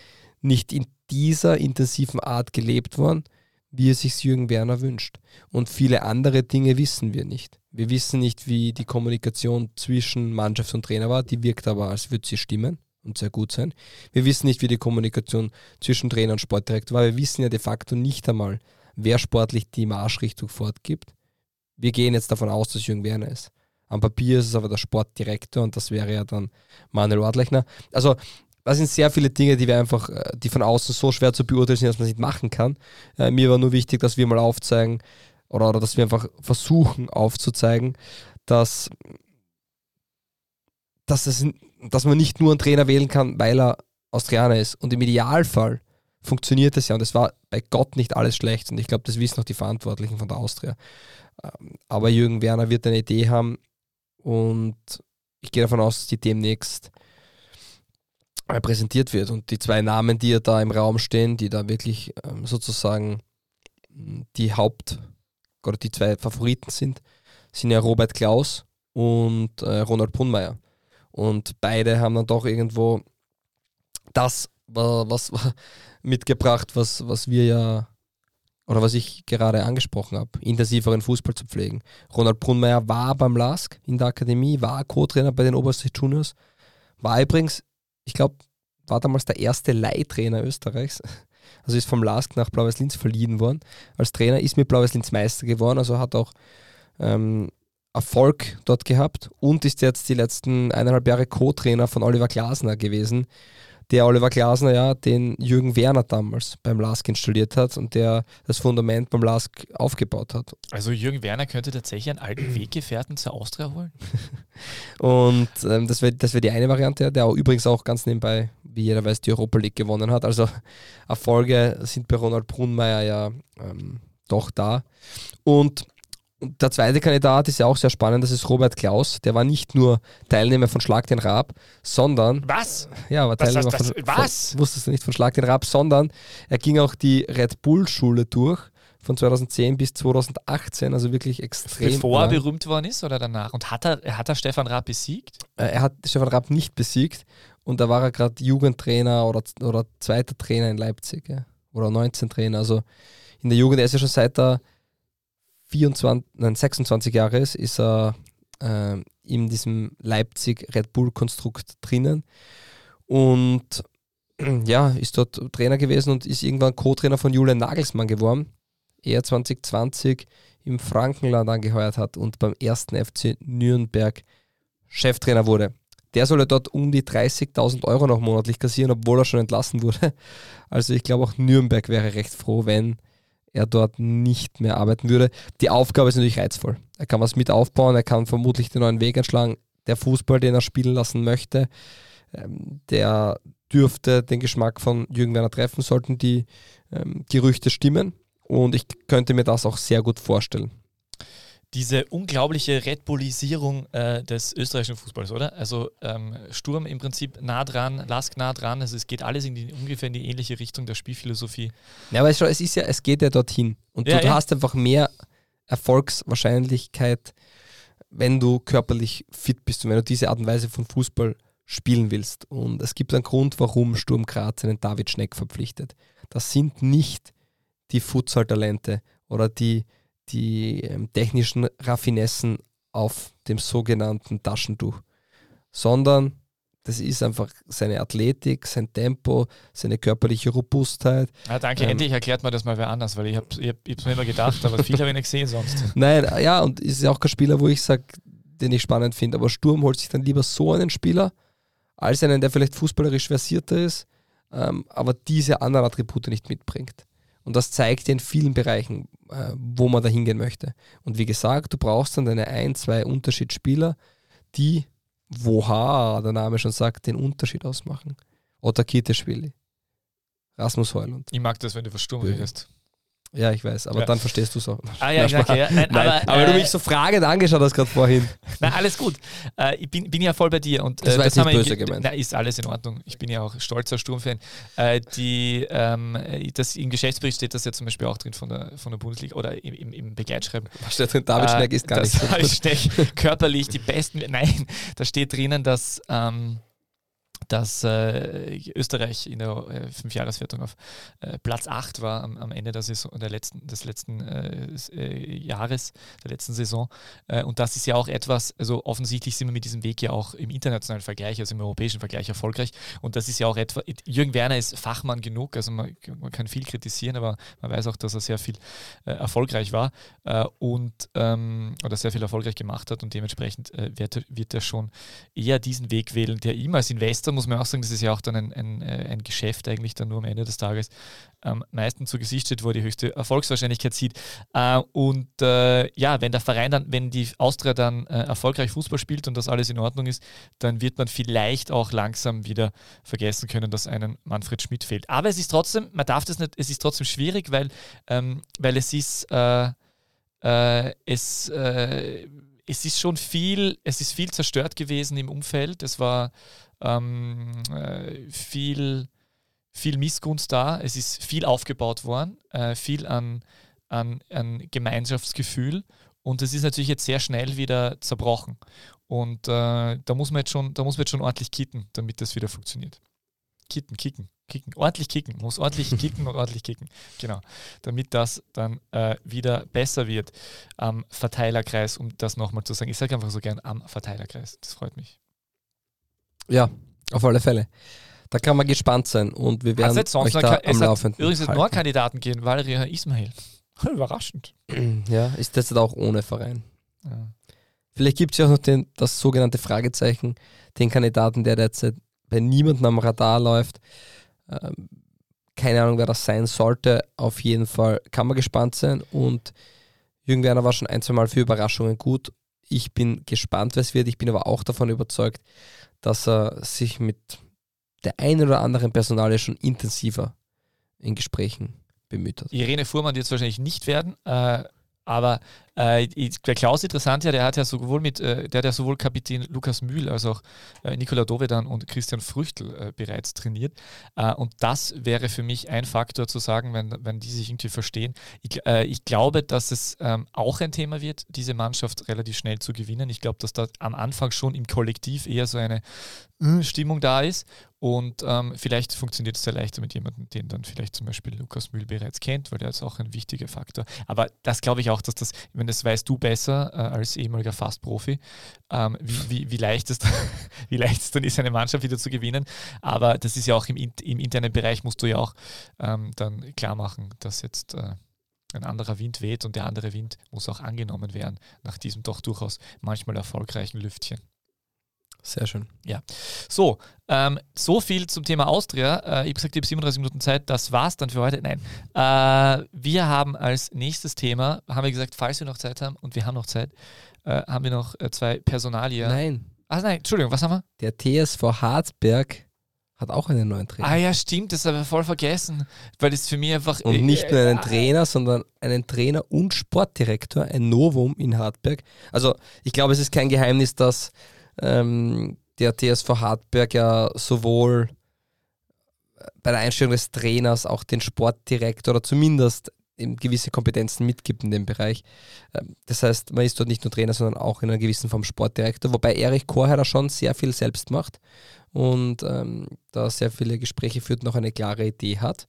nicht in dieser intensiven Art gelebt worden, wie es sich Jürgen Werner wünscht. Und viele andere Dinge wissen wir nicht. Wir wissen nicht, wie die Kommunikation zwischen Mannschaft und Trainer war. Die wirkt aber, als würde sie stimmen und sehr gut sein. Wir wissen nicht, wie die Kommunikation zwischen Trainer und Sportdirektor war. Wir wissen ja de facto nicht einmal, wer sportlich die Marschrichtung fortgibt. Wir gehen jetzt davon aus, dass Jürgen Werner ist. Am Papier ist es aber der Sportdirektor und das wäre ja dann Manuel Ortlechner. Also das sind sehr viele Dinge, die wir einfach, äh, die von außen so schwer zu beurteilen sind, dass man es nicht machen kann. Äh, mir war nur wichtig, dass wir mal aufzeigen, oder, oder dass wir einfach versuchen aufzuzeigen, dass, dass, es, dass man nicht nur einen Trainer wählen kann, weil er Austrianer ist. Und im Idealfall funktioniert es ja. Und es war bei Gott nicht alles schlecht. Und ich glaube, das wissen auch die Verantwortlichen von der Austria. Ähm, aber Jürgen Werner wird eine Idee haben. Und ich gehe davon aus, dass die demnächst präsentiert wird. Und die zwei Namen, die ja da im Raum stehen, die da wirklich ähm, sozusagen die Haupt- oder die zwei Favoriten sind, sind ja Robert Klaus und äh, Ronald Brunmeier. Und beide haben dann doch irgendwo das was, was mitgebracht, was, was wir ja oder was ich gerade angesprochen habe, intensiveren Fußball zu pflegen. Ronald Brunmeier war beim LASK in der Akademie, war Co-Trainer bei den Oberste Juniors, war übrigens, ich glaube, war damals der erste Leihtrainer Österreichs. Also ist vom LASK nach Blau-Weiß-Linz verliehen worden. Als Trainer ist mit Blau-Weiß-Linz Meister geworden, also hat auch ähm, Erfolg dort gehabt und ist jetzt die letzten eineinhalb Jahre Co-Trainer von Oliver Glasner gewesen, der Oliver Glasner ja den Jürgen Werner damals beim LASK installiert hat und der das Fundament beim LASK aufgebaut hat. Also Jürgen Werner könnte tatsächlich einen alten Weggefährten zur Austria holen? und ähm, das wäre das wär die eine Variante, der auch übrigens auch ganz nebenbei, wie jeder weiß, die Europa League gewonnen hat. Also Erfolge sind bei Ronald Brunmeier ja ähm, doch da. Und der zweite Kandidat ist ja auch sehr spannend, das ist Robert Klaus. Der war nicht nur Teilnehmer von Schlag den Raab, sondern. Was? Ja, war Teilnehmer das, das, von. Was? Von, wusstest du nicht von Schlag den Raab, sondern er ging auch die Red Bull-Schule durch von 2010 bis 2018, also wirklich extrem. Bevor er berühmt worden ist oder danach? Und hat er, hat er Stefan Raab besiegt? Äh, er hat Stefan Raab nicht besiegt und da war er gerade Jugendtrainer oder, oder zweiter Trainer in Leipzig ja. oder 19 Trainer. Also in der Jugend, er ist ja schon seit er 24, nein, 26 Jahre ist, ist er äh, in diesem Leipzig Red Bull-Konstrukt drinnen. Und ja, ist dort Trainer gewesen und ist irgendwann Co-Trainer von Julian Nagelsmann geworden. Er 2020 im Frankenland angeheuert hat und beim ersten FC Nürnberg Cheftrainer wurde. Der soll ja dort um die 30.000 Euro noch monatlich kassieren, obwohl er schon entlassen wurde. Also ich glaube auch Nürnberg wäre recht froh, wenn er dort nicht mehr arbeiten würde. Die Aufgabe ist natürlich reizvoll. Er kann was mit aufbauen, er kann vermutlich den neuen Weg einschlagen. Der Fußball, den er spielen lassen möchte, ähm, der dürfte den Geschmack von Jürgen Werner treffen, sollten die ähm, Gerüchte stimmen. Und ich könnte mir das auch sehr gut vorstellen diese unglaubliche Red Bullisierung äh, des österreichischen Fußballs, oder? Also ähm, Sturm im Prinzip nah dran, Lask nah dran, also es geht alles in die, ungefähr in die ähnliche Richtung der Spielphilosophie. Ja, aber es, ist ja, es geht ja dorthin. Und ja, du ja. hast einfach mehr Erfolgswahrscheinlichkeit, wenn du körperlich fit bist und wenn du diese Art und Weise von Fußball spielen willst. Und es gibt einen Grund, warum Sturm Graz einen David Schneck verpflichtet. Das sind nicht die Futsal-Talente oder die die ähm, technischen Raffinessen auf dem sogenannten Taschentuch, sondern das ist einfach seine Athletik, sein Tempo, seine körperliche Robustheit. Ja, danke, ähm, endlich erklärt mir das mal wer anders, weil ich habe ich hab, ich mir immer gedacht, aber viel habe ich nicht gesehen sonst. Nein, ja, und ist ja auch kein Spieler, wo ich sage, den ich spannend finde, aber Sturm holt sich dann lieber so einen Spieler, als einen, der vielleicht fußballerisch versierter ist, ähm, aber diese anderen Attribute nicht mitbringt. Und das zeigt in vielen Bereichen, äh, wo man da hingehen möchte. Und wie gesagt, du brauchst dann deine ein, zwei Unterschiedsspieler, die, woha, der Name schon sagt, den Unterschied ausmachen. Otta Kiteschwili, Rasmus Heulund. Ich mag das, wenn du von Sturm redest. Ja, ich weiß, aber ja. dann verstehst du es auch. Ah ja, Na, okay, ja. Nein, Nein, aber, aber äh, du mich so fragend angeschaut hast gerade vorhin. Nein, alles gut. Äh, ich bin, bin ja voll bei dir. Und, äh, das war jetzt nicht böse gemeint. Nein, ist alles in Ordnung. Ich bin ja auch stolzer Sturmfan. Äh, die, ähm, das, Im Geschäftsbericht steht das ja zum Beispiel auch drin von der, von der Bundesliga oder im, im, im Begleitschreiben. Was steht drin? David Schneck ist gar nicht so David Schneck, körperlich die besten. Nein, da steht drinnen, dass... Ähm, dass äh, Österreich in der äh, Fünfjahreswertung auf äh, Platz 8 war am, am, Ende der Saison, der letzten, des letzten äh, äh, Jahres, der letzten Saison. Äh, und das ist ja auch etwas, also offensichtlich sind wir mit diesem Weg ja auch im internationalen Vergleich, also im europäischen Vergleich erfolgreich. Und das ist ja auch etwas, Jürgen Werner ist Fachmann genug, also man, man kann viel kritisieren, aber man weiß auch, dass er sehr viel erfolgreich war und ähm, oder sehr viel erfolgreich gemacht hat und dementsprechend wird, wird er schon eher diesen Weg wählen, der ihm als Investor muss man auch sagen, das ist ja auch dann ein, ein, äh, ein Geschäft eigentlich dann nur am Ende des Tages am meisten zu Gesicht steht, wo er die höchste Erfolgswahrscheinlichkeit sieht. Äh, und äh, ja, wenn der Verein dann, wenn die Austria dann erfolgreich Fußball spielt und das alles in Ordnung ist, dann wird man vielleicht auch langsam wieder vergessen können, dass einen Manfred Schmidt fehlt. Aber es ist trotzdem, man darf das nicht, es ist trotzdem schwierig, weil, ähm, weil es ist, es es ist schon viel, es ist viel zerstört gewesen im Umfeld. Es war ähm, äh, viel, viel Missgunst da. Es ist viel aufgebaut worden, äh, viel an, an, an Gemeinschaftsgefühl. Und es ist natürlich jetzt sehr schnell wieder zerbrochen. Und äh, da muss man jetzt schon, da muss man jetzt schon ordentlich kitten, damit das wieder funktioniert. Kitten, kicken, kicken, ordentlich kicken, muss ordentlich kicken und ordentlich kicken, genau, damit das dann äh, wieder besser wird am Verteilerkreis, um das nochmal zu sagen. Ich sage einfach so gern am Verteilerkreis, das freut mich. Ja, auf alle Fälle. Da kann man gespannt sein und wir werden jetzt sonst euch da am Laufenden übrigens jetzt noch Kandidaten gehen, Valeria Ismail. Überraschend. Ja, ist das jetzt auch ohne Verein. Ja. Vielleicht gibt es ja auch noch den, das sogenannte Fragezeichen, den Kandidaten, der derzeit bei niemandem am Radar läuft. Ähm, keine Ahnung, wer das sein sollte. Auf jeden Fall kann man gespannt sein. Und Jürgen Werner war schon ein, zwei Mal für Überraschungen gut. Ich bin gespannt, was wird. Ich bin aber auch davon überzeugt, dass er sich mit der einen oder anderen Personalie schon intensiver in Gesprächen bemüht hat. Irene Fuhrmann wird es wahrscheinlich nicht werden, äh, aber äh, der Klaus interessant ja, der hat ja sowohl mit, äh, der hat ja sowohl Kapitän Lukas Mühl als auch äh, Nikola Dovedan und Christian Früchtl äh, bereits trainiert. Äh, und das wäre für mich ein Faktor zu sagen, wenn, wenn die sich irgendwie verstehen. Ich, äh, ich glaube, dass es ähm, auch ein Thema wird, diese Mannschaft relativ schnell zu gewinnen. Ich glaube, dass da am Anfang schon im Kollektiv eher so eine Stimmung da ist. Und ähm, vielleicht funktioniert es ja leichter mit jemandem, den dann vielleicht zum Beispiel Lukas Mühl bereits kennt, weil der ist auch ein wichtiger Faktor. Aber das glaube ich auch, dass das, ich das weißt du besser äh, als ehemaliger Fastprofi, ähm, wie, wie, wie, leicht es, wie leicht es dann ist, eine Mannschaft wieder zu gewinnen. Aber das ist ja auch im, im internen Bereich, musst du ja auch ähm, dann klar machen, dass jetzt äh, ein anderer Wind weht und der andere Wind muss auch angenommen werden nach diesem doch durchaus manchmal erfolgreichen Lüftchen. Sehr schön. So, ähm, so viel zum Thema Austria. Äh, ich habe gesagt, ich habe 37 Minuten Zeit. Das war's dann für heute. Nein. Äh, wir haben als nächstes Thema, haben wir gesagt, falls wir noch Zeit haben, und wir haben noch Zeit, äh, haben wir noch äh, zwei Personalien. Nein, Ach nein, Entschuldigung, was haben wir? der TSV Harzberg hat auch einen neuen Trainer. Ah ja, stimmt, das habe ich voll vergessen, weil das für mich einfach. Und nicht nur einen äh, Trainer, sondern einen Trainer und Sportdirektor, ein Novum in Hartberg. Also ich glaube, es ist kein Geheimnis, dass ähm, der TSV Hartberg ja sowohl bei der Einstellung des Trainers auch den Sportdirektor oder zumindest gewisse Kompetenzen mitgibt in dem Bereich. Ähm, Das heißt, man ist dort nicht nur Trainer, sondern auch in einer gewissen Form Sportdirektor, wobei Erich Korher da schon sehr viel selbst macht und ähm, da sehr viele Gespräche führt und auch eine klare Idee hat.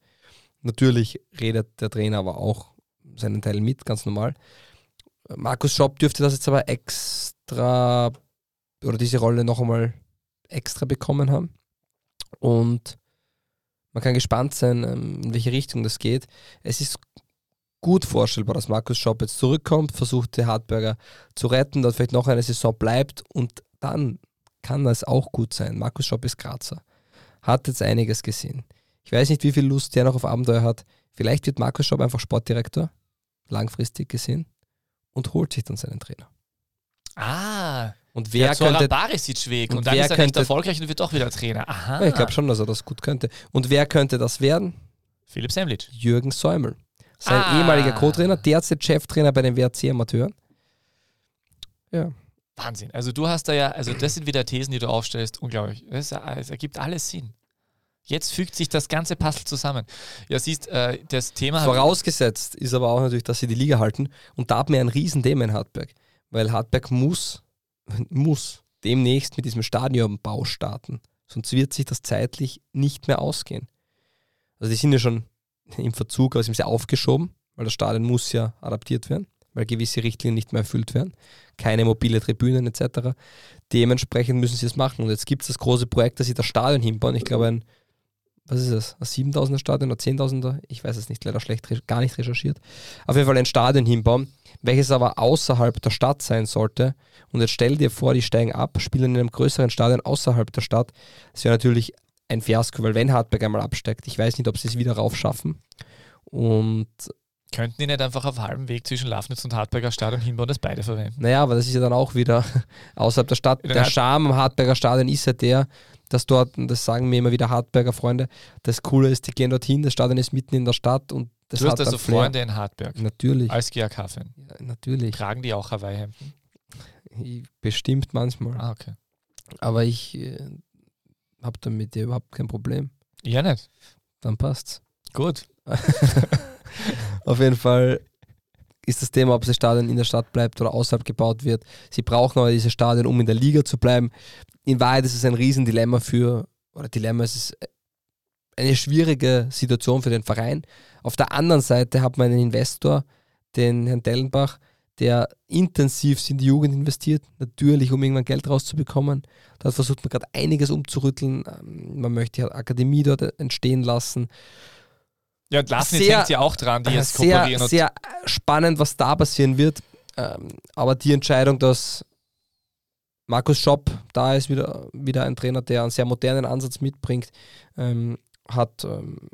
Natürlich redet der Trainer aber auch seinen Teil mit, ganz normal. Markus Schopp dürfte das jetzt aber extra oder diese Rolle noch einmal extra bekommen haben. Und man kann gespannt sein, ähm, in welche Richtung das geht. Es ist gut vorstellbar, dass Markus Schopp jetzt zurückkommt, versucht, die Hartberger zu retten, dort vielleicht noch eine Saison bleibt und dann kann das auch gut sein. Markus Schopp ist Grazer, hat jetzt einiges gesehen. Ich weiß nicht, wie viel Lust der noch auf Abenteuer hat. Vielleicht wird Markus Schopp einfach Sportdirektor, langfristig gesehen, und holt sich dann seinen Trainer. Ah, Und wer wer Zoran könnte Barisic weg und, und dann wer ist er könnte- erfolgreich und wird doch wieder Trainer. Aha. Ja, ich glaube schon, dass er das gut könnte. Und wer könnte das werden? Philipp Semlitsch. Jürgen Säumel. Sein Ah. ehemaliger Co-Trainer, derzeit Cheftrainer bei den WRC Amateuren. Ja. Wahnsinn. Also du hast da ja, also das sind wieder Thesen, die du aufstellst. Unglaublich. Es, es ergibt alles Sinn. Jetzt fügt sich das ganze Puzzle zusammen. Ja, siehst, äh, das Thema... Vorausgesetzt ist aber auch natürlich, dass sie die Liga halten. Und da hat mir ein Riesenthema in Hartberg. Weil Hartberg muss, muss demnächst mit diesem Stadionbau starten. Sonst wird sich das zeitlich nicht mehr ausgehen. Also die sind ja schon im Verzug, aber sie haben sie aufgeschoben, weil das Stadion muss ja adaptiert werden, weil gewisse Richtlinien nicht mehr erfüllt werden. Keine mobile Tribünen etc. Dementsprechend müssen sie es machen. Und jetzt gibt es das große Projekt, dass sie das Stadion hinbauen. Ich glaube, ein was ist es, ein 7000er Stadion oder 10.000er, ich weiß es nicht, leider schlecht, gar nicht recherchiert, auf jeden Fall ein Stadion hinbauen, welches aber außerhalb der Stadt sein sollte. Und jetzt stell dir vor, die steigen ab, spielen in einem größeren Stadion außerhalb der Stadt. Das wäre natürlich ein Fiasko, weil wenn Hartberg einmal absteigt, ich weiß nicht, ob sie es wieder raufschaffen. Und Könnten die nicht einfach auf halbem Weg zwischen Lafnitz und Hartberger Stadion hinbauen, das beide verwenden? naja, aber das ist ja dann auch wieder außerhalb der Stadt. Der Charme am Hartberger Stadion ist ja der, dass dort, und das sagen mir immer wieder Hartberger Freunde, das Coole ist, die gehen dorthin, das Stadion ist mitten in der Stadt und das Du hast also. Freunde in Hartberg Natürlich, als GAK-Fan. ja, natürlich. Tragen die auch Hawaii-Hemden? Bestimmt manchmal. Ah, okay. Aber ich äh, habe damit ja überhaupt kein Problem. Ja, nicht. Dann passt's. Gut. Auf jeden Fall ist das Thema, ob das Stadion in der Stadt bleibt oder außerhalb gebaut wird. Sie brauchen aber diese Stadion, um in der Liga zu bleiben. In Wahrheit ist es ein Riesendilemma für, oder Dilemma, es ist eine schwierige Situation für den Verein. Auf der anderen Seite hat man einen Investor, den Herrn Dellenbach, der intensiv in die Jugend investiert, natürlich, um irgendwann Geld rauszubekommen. Da versucht man gerade einiges umzurütteln. Ähm, Man möchte die Akademie dort entstehen lassen. Ja, und Lafnitz Sehr- hängt ja auch dran, die jetzt sehr, kooperieren. sehr spannend, was da passieren wird. Ähm, aber die Entscheidung, dass Markus Schopp da ist, wieder, wieder ein Trainer, der einen sehr modernen Ansatz mitbringt, ähm, hat ähm,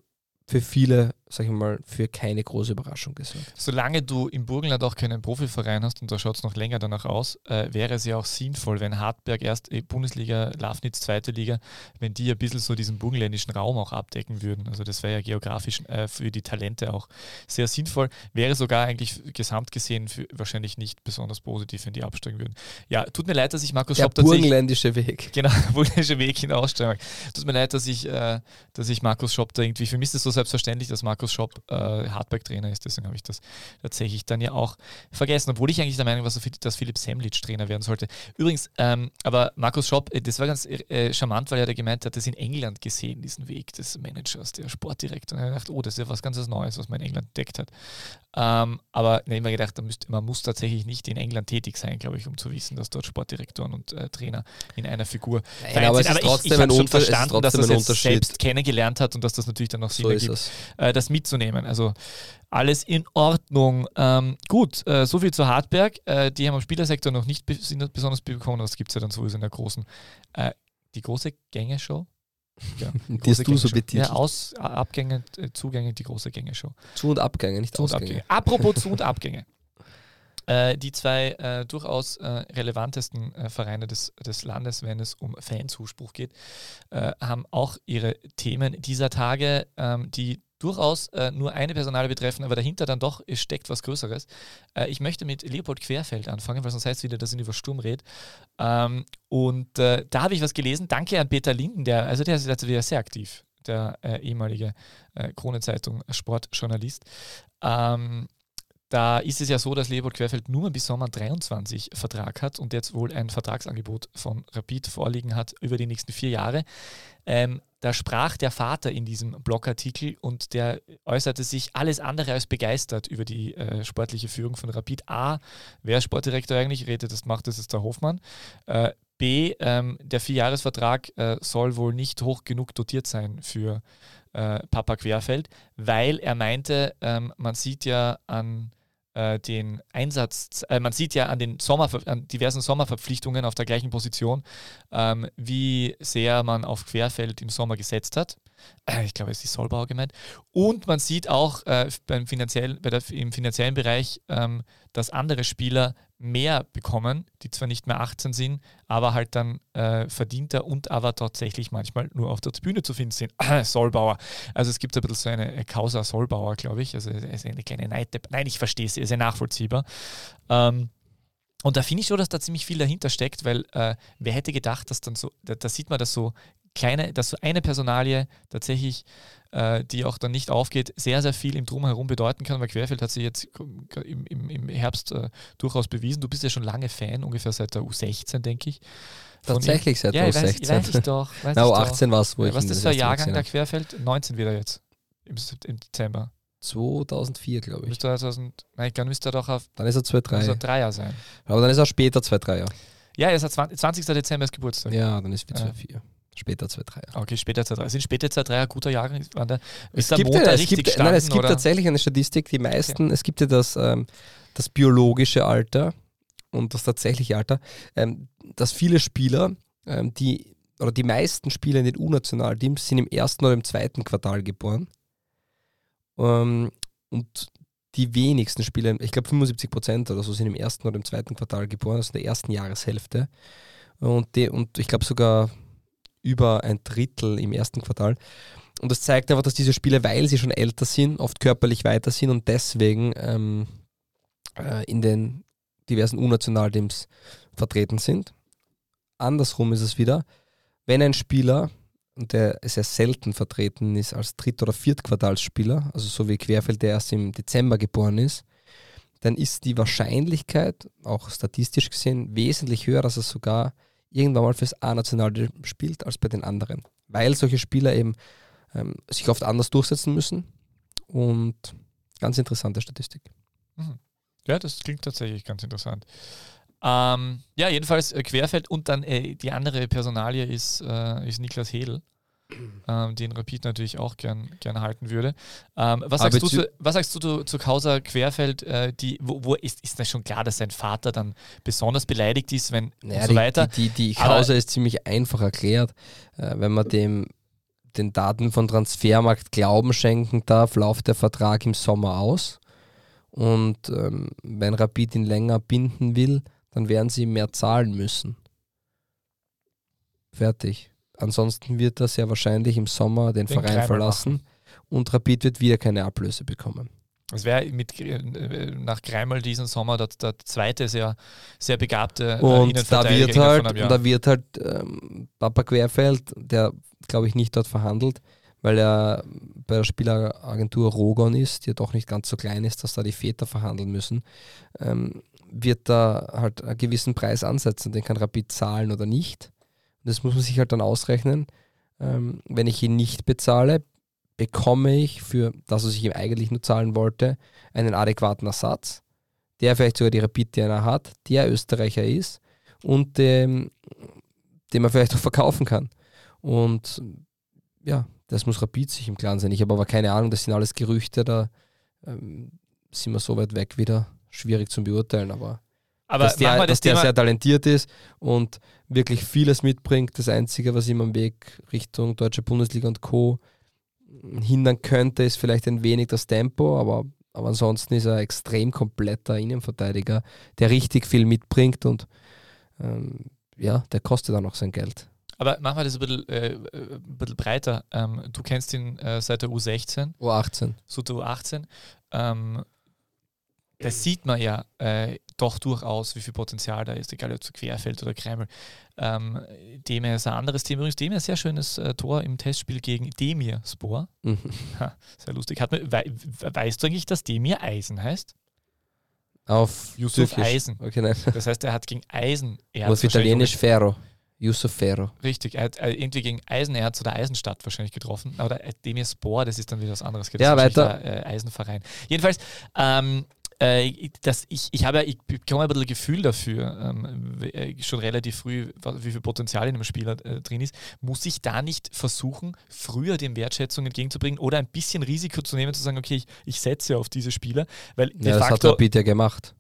für viele, sag ich mal, für keine große Überraschung gesorgt. Solange du im Burgenland auch keinen Profiverein hast und da schaut es noch länger danach aus, äh, wäre es ja auch sinnvoll, wenn Hartberg erst äh, Bundesliga, Lafnitz zweite Liga, wenn die ein bisschen so diesen burgenländischen Raum auch abdecken würden. Also das wäre ja geografisch äh, für die Talente auch sehr sinnvoll. Wäre sogar eigentlich gesamt gesehen für, wahrscheinlich nicht besonders positiv, wenn die absteigen würden. Ja, tut mir leid, dass ich Markus Der Schopp tatsächlich burgenländische Weg. Genau, burgenländische Weg hinaussteigen. Tut mir leid, dass ich, äh, dass ich Markus Schopp da irgendwie, für mich ist es so selbstverständlich, dass Markus Schopp äh, Hardback-Trainer ist, deswegen habe ich das tatsächlich dann ja auch vergessen, obwohl ich eigentlich der Meinung war, dass Philipp Semlitsch Trainer werden sollte. Übrigens, ähm, aber Markus Schopp, äh, das war ganz äh, charmant, weil er da gemeint hat, das in England gesehen, diesen Weg des Managers, der Sportdirektor. Und er gedacht, oh, das ist ja was ganz Neues, was man in England entdeckt hat. Ähm, aber ich habe mir gedacht, da müsst, man muss tatsächlich nicht in England tätig sein, glaube ich, um zu wissen, dass dort Sportdirektoren und äh, Trainer in einer Figur Nein, aber es ist ich- trotzdem ich, hab ein schon Unter- es ist verstanden, dass trotzdem das Unterschied. selbst kennengelernt hat und dass das natürlich dann auch Sinn So ist ergibt, es. äh, das mitzunehmen. Also alles in Ordnung. Ähm, gut, äh, soviel zu Hartberg. Äh, die haben am Spielersektor noch nicht sind besonders bekommen. Das gibt es ja dann sowieso in der großen, äh, die große Gängeshow. Ja, die Die hast du so betitelt. Ja, Aus, A- Abgänge, äh, Zugänge, die große Gängeshow. Zu- und Abgänge, nicht Zu- und Ausgänge. Abgänge. Apropos Zu- und Abgänge. Äh, die zwei äh, durchaus äh, relevantesten äh, Vereine des, des Landes, wenn es um Fanzuspruch geht, äh, haben auch ihre Themen dieser Tage, ähm, die durchaus äh, nur eine Personale betreffen, aber dahinter dann doch steckt was Größeres. Äh, ich möchte mit Leopold Querfeld anfangen, weil sonst heißt es wieder, dass ich über Sturm rede. Ähm, und äh, da habe ich was gelesen. Danke an Peter Linden, der, also der ist jetzt wieder sehr aktiv, der äh, ehemalige äh, Krone-Zeitung Sportjournalist. Ähm, da ist es ja so, dass Leopold Querfeld nur bis Sommer 23 Vertrag hat und jetzt wohl ein Vertragsangebot von Rapid vorliegen hat über die nächsten vier Jahre. Ähm, da sprach der Vater in diesem Blogartikel und der äußerte sich alles andere als begeistert über die äh, sportliche Führung von Rapid. A, wer ist Sportdirektor eigentlich? Redet, das macht das ist der Hofmann. Äh, B, ähm, der Vierjahresvertrag äh, soll wohl nicht hoch genug dotiert sein für äh, Papa Querfeld, weil er meinte, ähm, man sieht ja an äh, den Einsatz, äh, man sieht ja an den Sommer, an diversen Sommerverpflichtungen auf der gleichen Position, ähm, wie sehr man auf Querfeld im Sommer gesetzt hat. Äh, ich glaube, es ist Solbauer gemeint. Und man sieht auch äh, beim finanziellen, bei der, im finanziellen Bereich, ähm, dass andere Spieler mehr bekommen, die zwar nicht mehr 18 sind, aber halt dann äh, verdienter und aber tatsächlich manchmal nur auf der Bühne zu finden sind. Solbauer. Also es gibt ein bisschen so eine Causa Solbauer, glaube ich. Also eine kleine Neid. Nein, ich verstehe es, ist ja nachvollziehbar. Ähm, und da finde ich schon, dass da ziemlich viel dahinter steckt, weil äh, wer hätte gedacht, dass dann so, da, da sieht man, dass so kleine, dass so eine Personalie tatsächlich, äh, die auch dann nicht aufgeht, sehr, sehr viel im Drumherum bedeuten kann, weil Querfeld hat sich jetzt im, im, im Herbst äh, durchaus bewiesen. Du bist ja schon lange Fan, ungefähr seit der U16, denke ich. Tatsächlich seit der U16. Weiß, weiß ich doch. Weiß Na, U18 war es, wo ja, ich Was ist das für Jahrgang der Querfeld? 19 wieder jetzt, im, im Dezember. 2004, glaube ich. Müsste er 2000, nein, dann müsste er doch auf. Dann ist er 2003er sein. Aber dann ist er später 2003er. Ja, er ist 20, Dezember ist Geburtstag. Ja, dann ist er 2004. Später 2-3er. Okay, später 2-3. Sind später 2-3er ein guter Jahrgang? Es ist der gibt, Motor ja, es richtig gibt, gestanden? nein, es gibt oder? tatsächlich eine Statistik, die meisten, es gibt ja das, ähm, das biologische Alter und das tatsächliche Alter, ähm, dass viele Spieler, ähm, die, oder die meisten Spieler in den U-Nationalteams sind im ersten oder im zweiten Quartal geboren. Ähm, und die wenigsten Spieler, ich glaube 75 Prozent oder so, sind im ersten oder im zweiten Quartal geboren, also in der ersten Jahreshälfte. Und, die, und ich glaube sogar über ein Drittel im ersten Quartal. Und das zeigt einfach, dass diese Spieler, weil sie schon älter sind, oft körperlich weiter sind und deswegen ähm, äh, in den diversen U-Nationalteams vertreten sind. Andersrum ist es wieder, wenn ein Spieler, der sehr selten vertreten ist als Dritt- oder Viertquartalsspieler, also so wie Querfeld, der erst im Dezember geboren ist, dann ist die Wahrscheinlichkeit, auch statistisch gesehen, wesentlich höher, dass er sogar irgendwann mal fürs A-Nationalteam spielt als bei den anderen. Weil solche Spieler eben ähm, sich oft anders durchsetzen müssen. Und ganz interessante Statistik. Ja, das klingt tatsächlich ganz interessant. Ähm, ja, jedenfalls äh, Querfeld und dann äh, die andere Personalie ist, äh, ist Niklas Hedel, ähm, den Rapid natürlich auch gern, gern halten würde. Ähm, was, Aber sagst zu, was sagst du zu, zu Causa Querfeld? Äh, die, wo, wo ist, ist das schon klar, dass sein Vater dann besonders beleidigt ist, wenn Naja, und so weiter? Die, die, die Aber- Causa ist ziemlich einfach erklärt. Äh, wenn man dem den Daten von Transfermarkt Glauben schenken darf, läuft der Vertrag im Sommer aus. Und ähm, wenn Rapid ihn länger binden will, dann werden sie ihm mehr zahlen müssen. Fertig. Ansonsten wird er sehr wahrscheinlich im Sommer den, Den Verein Kreimer verlassen und Rapid wird wieder keine Ablöse bekommen. Es wäre mit äh, nach Greimal diesen Sommer der, der zweite sehr, sehr begabte äh, Und da wird halt, und da wird halt ähm, Papa Querfeld, der glaube ich nicht dort verhandelt, weil er bei der Spieleragentur Rogon ist, die ja doch nicht ganz so klein ist, dass da die Väter verhandeln müssen, ähm, wird da halt einen gewissen Preis ansetzen, den kann Rapid zahlen oder nicht. Das muss man sich halt dann ausrechnen. Ähm, wenn ich ihn nicht bezahle, bekomme ich für das, was ich ihm eigentlich nur zahlen wollte, einen adäquaten Ersatz, der vielleicht sogar die Rapid-DNA hat, der Österreicher ist und dem, den man vielleicht auch verkaufen kann. Und ja, das muss Rapid sich im Klaren sein. Ich habe aber keine Ahnung, das sind alles Gerüchte, da ähm, sind wir so weit weg wieder. Schwierig zu beurteilen, aber, Aber dass der, das dass der sehr talentiert ist und wirklich vieles mitbringt. Das Einzige, was ihm am Weg Richtung Deutsche Bundesliga und Co. hindern könnte, ist vielleicht ein wenig das Tempo, aber, aber ansonsten ist er ein extrem kompletter Innenverteidiger, der richtig viel mitbringt und ähm, ja, der kostet auch noch sein Geld. aber machen wir das ein bisschen, äh, äh, ein bisschen breiter. Ähm, du kennst ihn äh, seit der U16, U18. so der U18. Ähm, da sieht man ja äh, doch durchaus, wie viel Potenzial da ist, egal ob zu Querfeld oder Kreml. Ähm, Demir ist ein anderes Thema. Übrigens, Demir ein sehr schönes äh, Tor im Testspiel gegen Demir Spor. Mhm. Ha, sehr lustig. Hat man, wei weißt du eigentlich, dass Demir Eisen heißt? Auf Yusuf Türkisch. Eisen. Okay, nein. Das heißt, er hat gegen Eisen. Er Auf Italienisch Ferro. Yusuf Ferro. Richtig, er hat äh, irgendwie gegen Eisenerz oder Eisenstadt wahrscheinlich getroffen. Aber der Demispor, das ist dann wieder was anderes. Das Ja, ist weiter. Der, äh, Eisenverein. Jedenfalls, ähm, äh, das, ich, ich habe ja, ich bekomme ein bisschen Gefühl dafür, ähm, äh, schon relativ früh, wie viel Potenzial in einem Spieler äh, drin ist. Muss ich da nicht versuchen, früher dem Wertschätzung entgegenzubringen oder ein bisschen Risiko zu nehmen, zu sagen, okay, ich, ich setze auf diese Spieler, weil de Ja, das hat Rapid ja gemacht.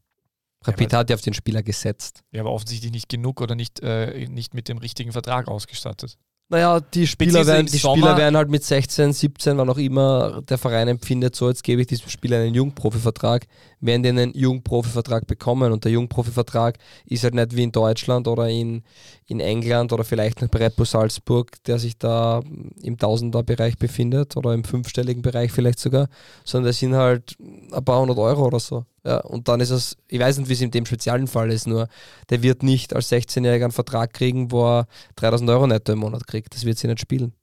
Rapid aber- hat ja auf den Spieler gesetzt. ja, aber offensichtlich nicht genug oder nicht, äh, nicht mit dem richtigen Vertrag ausgestattet. Naja, die Spieler, werden, die Sommer- Spieler werden halt mit 16, 17, wann auch immer der Verein empfindet, so jetzt gebe ich diesem Spieler einen Jungprofivertrag, werden die einen Jungprofivertrag bekommen und der Jungprofivertrag ist halt nicht wie in Deutschland oder in, in England oder vielleicht noch bei Bull Salzburg, der sich da im Tausenderbereich befindet oder im fünfstelligen Bereich vielleicht sogar, sondern das sind halt ein paar hundert Euro oder so. Ja, und dann ist es, ich weiß nicht, wie es in dem speziellen Fall ist, nur der wird nicht als 16-Jähriger einen Vertrag kriegen, wo er 3000 Euro netto im Monat kriegt. Das wird sie nicht spielen.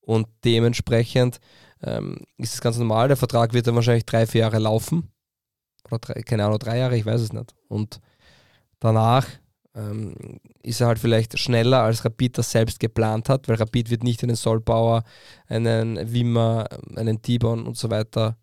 Und dementsprechend ähm, ist es ganz normal. Der Vertrag wird dann wahrscheinlich drei, vier Jahre laufen. Oder drei, keine Ahnung, drei Jahre, ich weiß es nicht. Und danach ähm, ist er halt vielleicht schneller, als Rapid das selbst geplant hat, weil Rapid wird nicht einen Solbauer, einen Wimmer, einen Tibon und so weiter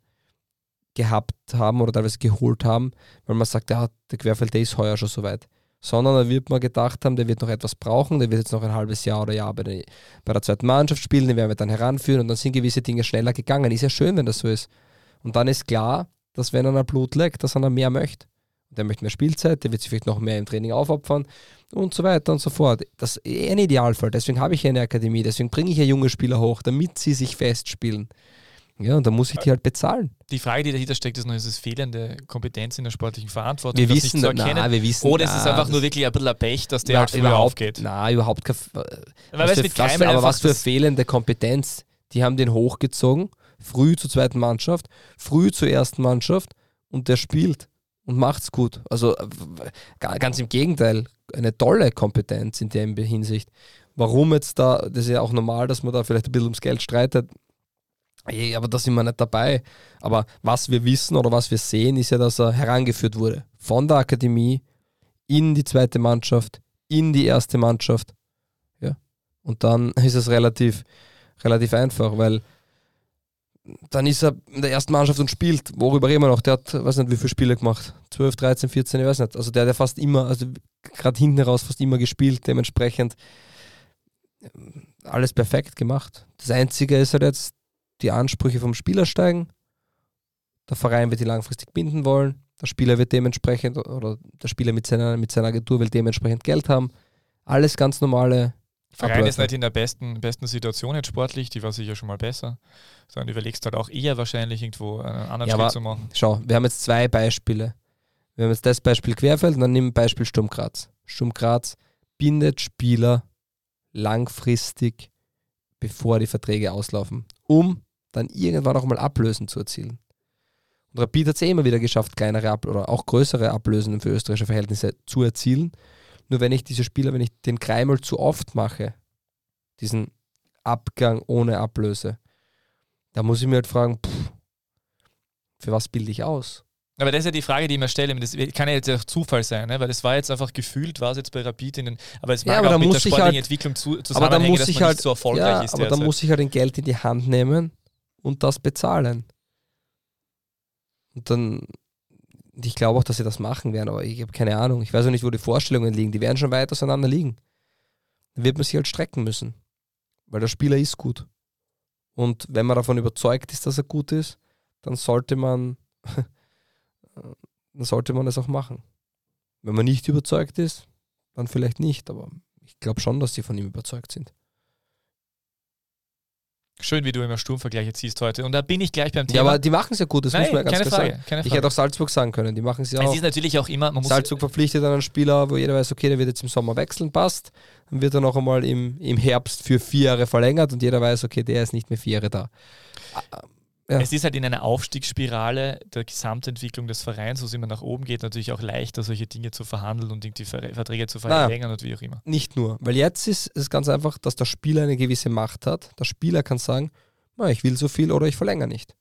gehabt haben oder teilweise geholt haben, weil man sagt, ja, der Querfeld, der ist heuer schon so weit. sondern da wird man gedacht haben, der wird noch etwas brauchen, der wird jetzt noch ein halbes Jahr oder Jahr bei der, bei der zweiten Mannschaft spielen, den werden wir dann heranführen und dann sind gewisse Dinge schneller gegangen. Ist ja schön, wenn das so ist. Und dann ist klar, dass wenn einer Blut leckt, dass er mehr möchte. Der möchte mehr Spielzeit, der wird sich vielleicht noch mehr im Training aufopfern und so weiter und so fort. Das ist eh ein Idealfall. Deswegen habe ich ja eine Akademie, deswegen bringe ich ja junge Spieler hoch, damit sie sich festspielen. Ja, und da muss ich die halt bezahlen. Die Frage, die dahinter steckt, ist noch, ist es fehlende Kompetenz in der sportlichen Verantwortung, Wir das wissen, nicht zu erkennen? na, wir wissen, oder ist es na, einfach nur wirklich ein bisschen ein Pech, dass der Na, halt früher aufgeht? Na, überhaupt kein. Was für, was für, aber was für fehlende Kompetenz. Die haben den hochgezogen, früh zur zweiten Mannschaft, früh zur ersten Mannschaft und der spielt und macht's gut. Also äh, ga- ganz im Gegenteil, eine tolle Kompetenz in der Hinsicht. Warum jetzt da, das ist ja auch normal, dass man da vielleicht ein bisschen ums Geld streitet. Ey, aber da sind wir nicht dabei. Aber was wir wissen oder was wir sehen, ist ja, dass er herangeführt wurde. Von der Akademie in die zweite Mannschaft, in die erste Mannschaft. Ja. Und dann ist es relativ, relativ einfach, weil dann ist er in der ersten Mannschaft und spielt. Worüber reden wir noch? Der hat, weiß nicht, wie viele Spiele gemacht. 12, 13, 14, ich weiß nicht. Also der hat ja fast immer, also gerade hinten raus fast immer gespielt, dementsprechend alles perfekt gemacht. Das Einzige ist halt jetzt, die Ansprüche vom Spieler steigen. Der Verein wird die langfristig binden wollen. Der Spieler wird dementsprechend, oder der Spieler mit seiner, mit seiner Agentur will dementsprechend Geld haben. Alles ganz normale Verein ist nicht in der besten, besten Situation jetzt sportlich, die war sicher schon mal besser. Sondern überlegst halt auch eher wahrscheinlich irgendwo einen anderen Ja, Schritt zu machen. Schau, wir haben jetzt zwei Beispiele. Wir haben jetzt das Beispiel Querfeld und dann nehmen wir Beispiel Sturm Graz. Sturm Graz bindet Spieler langfristig, bevor die Verträge auslaufen, um dann irgendwann auch mal Ablösen zu erzielen. Und Rapid hat es eh immer wieder geschafft, kleinere Ab oder auch größere Ablösen für österreichische Verhältnisse zu erzielen. Nur wenn ich diese Spieler, wenn ich den Kreimel zu oft mache, diesen Abgang ohne Ablöse, da muss ich mir halt fragen, pff, für was bilde ich aus? Aber das ist ja die Frage, die ich mir stelle. Das kann ja jetzt auch Zufall sein, ne? weil das war jetzt einfach gefühlt, war es jetzt bei Rapid in den, aber es Ja, mag aber auch mit der sportlichen halt- Entwicklung zu, Aber da zusammenhängen, muss dass ich halt, nicht so erfolgreich ja, ist aber da muss ich halt den Geld in die Hand nehmen und das bezahlen. Und dann, ich glaube auch, dass sie das machen werden, aber ich habe keine Ahnung. Ich weiß auch nicht, wo die Vorstellungen liegen. Die werden schon weit auseinander liegen. Dann wird man sich halt strecken müssen, weil der Spieler ist gut. Und wenn man davon überzeugt ist, dass er gut ist, dann sollte man, dann sollte man es auch machen. Wenn man nicht überzeugt ist, dann vielleicht nicht, aber ich glaube schon, dass sie von ihm überzeugt sind. Schön, wie du immer Sturmvergleiche ziehst heute. Und da bin ich gleich beim Thema. Ja, aber die machen es ja gut, das Nein, muss man ja ganz klar Frage. sagen. Keine Ich Frage. hätte auch Salzburg sagen können, die machen es ja es auch. ist natürlich auch immer, man muss Salzburg verpflichtet einen Spieler, wo jeder weiß, okay, der wird jetzt im Sommer wechseln, passt. Dann wird er noch einmal im, im Herbst für vier Jahre verlängert und jeder weiß, okay, der ist nicht mehr vier Jahre da. Ja. Es ist halt in einer Aufstiegsspirale der Gesamtentwicklung des Vereins, wo es immer nach oben geht, natürlich auch leichter, solche Dinge zu verhandeln und irgendwie Ver Verträge zu verlängern und wie auch immer. Nicht nur, weil jetzt ist es ganz einfach, dass der Spieler eine gewisse Macht hat. Der Spieler kann sagen, na, ich will so viel oder ich verlängere nicht.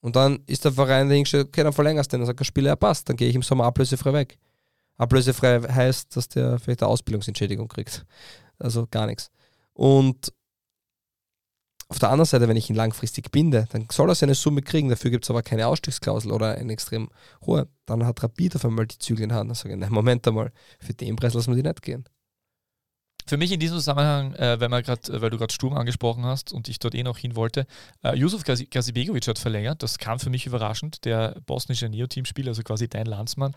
Und dann ist der Verein der hingestellt, okay, dann verlängerst du den. Dann sagt der Spieler, ja passt, dann gehe ich im Sommer ablösefrei weg. Ablösefrei heißt, dass der vielleicht eine Ausbildungsentschädigung kriegt. Also gar nichts. Und auf der anderen Seite, wenn ich ihn langfristig binde, dann soll er seine Summe kriegen, dafür gibt es aber keine Ausstiegsklausel oder eine extrem hohe. Dann hat Rapid auf einmal die Zügel in Hand. Dann sage ich, nein, Moment einmal, für den Preis lassen wir die nicht gehen. Für mich in diesem Zusammenhang, äh, wenn man grad, äh, weil du gerade Sturm angesprochen hast und ich dort eh noch hin wollte, äh, Yusuf Gazi- Gazibegovic hat verlängert. Das kam für mich überraschend. Der bosnische Neo-Team-Spieler, also quasi dein Landsmann.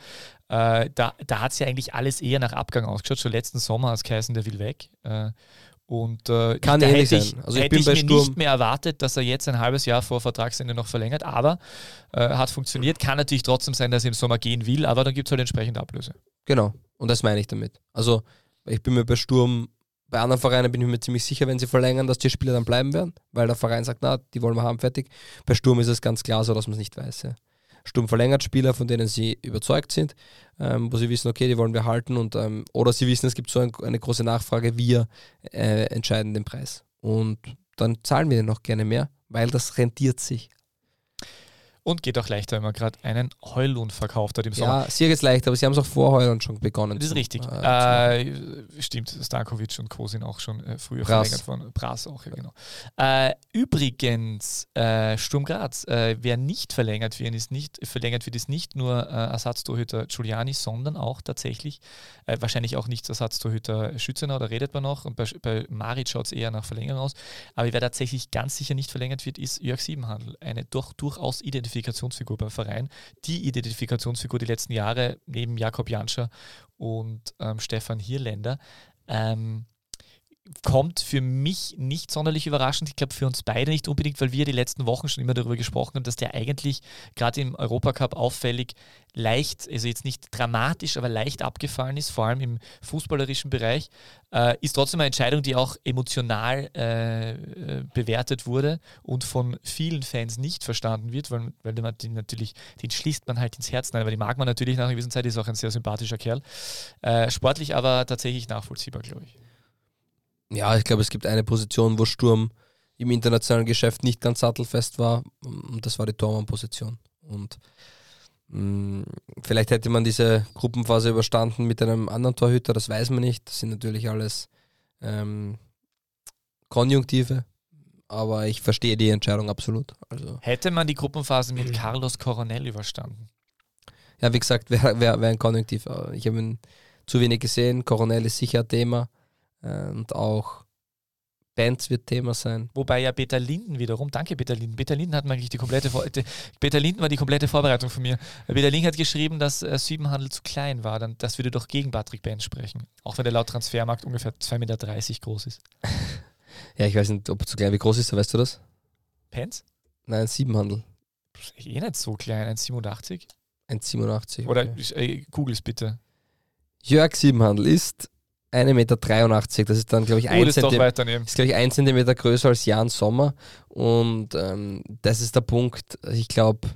Äh, da da hat es ja eigentlich alles eher nach Abgang ausgeschaut. Schon letzten Sommer als Kaisen, der will weg. Und äh, Kann da ähnlich hätte ich, sein. Also ich hätte bin ich mir Sturm- nicht mehr erwartet, dass er jetzt ein halbes Jahr vor Vertragsende noch verlängert, aber äh, hat funktioniert. Kann natürlich trotzdem sein, dass er im Sommer gehen will, aber dann gibt es halt entsprechend Ablöse. Genau. Und das meine ich damit. Also, ich bin mir bei Sturm, bei anderen Vereinen bin ich mir ziemlich sicher, wenn sie verlängern, dass die Spieler dann bleiben werden, weil der Verein sagt, na, die wollen wir haben, fertig. Bei Sturm ist es ganz klar so, dass man es nicht weiß. Ja. Sturm verlängert Spieler, von denen sie überzeugt sind, ähm, wo sie wissen, okay, die wollen wir halten und ähm, oder sie wissen, es gibt so ein, eine große Nachfrage, wir äh, entscheiden den Preis. Und dann zahlen wir den noch gerne mehr, weil das rentiert sich. Und geht auch leichter, wenn man gerade einen Heulund verkauft hat im Sommer. Ja, sicher jetzt leicht, aber sie haben es auch vor Heuland schon begonnen. Das ist richtig. äh, Äh, stimmt, Stankovic und Co. sind auch schon äh, früher Brass. verlängert worden. Brass auch, ja, genau. Äh, übrigens, äh, Sturm Graz, äh, wer nicht verlängert wird, ist nicht, verlängert wird, ist nicht nur Ersatztorhüter Giuliani, sondern auch tatsächlich, wahrscheinlich auch nicht Ersatztorhüter Schützenau, da redet man noch. Und bei, bei Marit schaut es eher nach Verlängerung aus. Aber wer tatsächlich ganz sicher nicht verlängert wird, ist Jörg Siebenhandel. Eine doch durchaus Identifikationsfigur beim Verein. Die Identifikationsfigur die letzten Jahre neben Jakob Janscher und ähm, Stefan Hierländer. Ähm, kommt für mich nicht sonderlich überraschend. Ich glaube für uns beide nicht unbedingt, weil wir die letzten Wochen schon immer darüber gesprochen haben, dass der eigentlich gerade im Europacup auffällig leicht, also jetzt nicht dramatisch, aber leicht abgefallen ist, vor allem im fußballerischen Bereich. Äh, ist trotzdem eine Entscheidung, die auch emotional äh, äh, bewertet wurde und von vielen Fans nicht verstanden wird, weil, weil man den natürlich, den schließt man halt ins Herz rein, aber die mag man natürlich nach einer gewissen Zeit, ist auch ein sehr sympathischer Kerl. Äh, sportlich aber tatsächlich nachvollziehbar, glaube ich. Ja, ich glaube, es gibt eine Position, wo Sturm im internationalen Geschäft nicht ganz sattelfest war und das war die Tormann-Position. Und mh, vielleicht hätte man diese Gruppenphase überstanden mit einem anderen Torhüter, das weiß man nicht. Das sind natürlich alles ähm, Konjunktive, aber ich verstehe die Entscheidung absolut. Also, Hätte man die Gruppenphase mit Carlos Coronel überstanden? ja, wie gesagt, wäre wär, wär ein Konjunktiv. Ich habe ihn zu wenig gesehen. Coronel ist sicher ein Thema und auch Bands wird Thema sein. Wobei ja Peter Linden wiederum, danke Peter Linden, Peter Linden hat eigentlich die komplette, Vor Peter Linden war die komplette Vorbereitung von mir. Peter Linden hat geschrieben, dass äh, Siebenhandel zu klein war, dann, das würde doch gegen Patrick Benz sprechen. Auch wenn der laut Transfermarkt ungefähr 2,30 Meter groß ist. Ja, ich weiß nicht, ob zu klein, wie groß ist er, weißt du das? Pence? Nein, Siebenhandel. Eh nicht so klein, 1,87? 1,87. Oder okay. äh, google es bitte. Jörg Siebenhandel ist 1,83 Meter. Das ist dann, glaube ich, Google ein es doch Zentimeter. weiter nehmen. Ist, glaube ich, ein Zentimeter größer als Jan Sommer. Und ähm, das ist der Punkt. Ich glaube,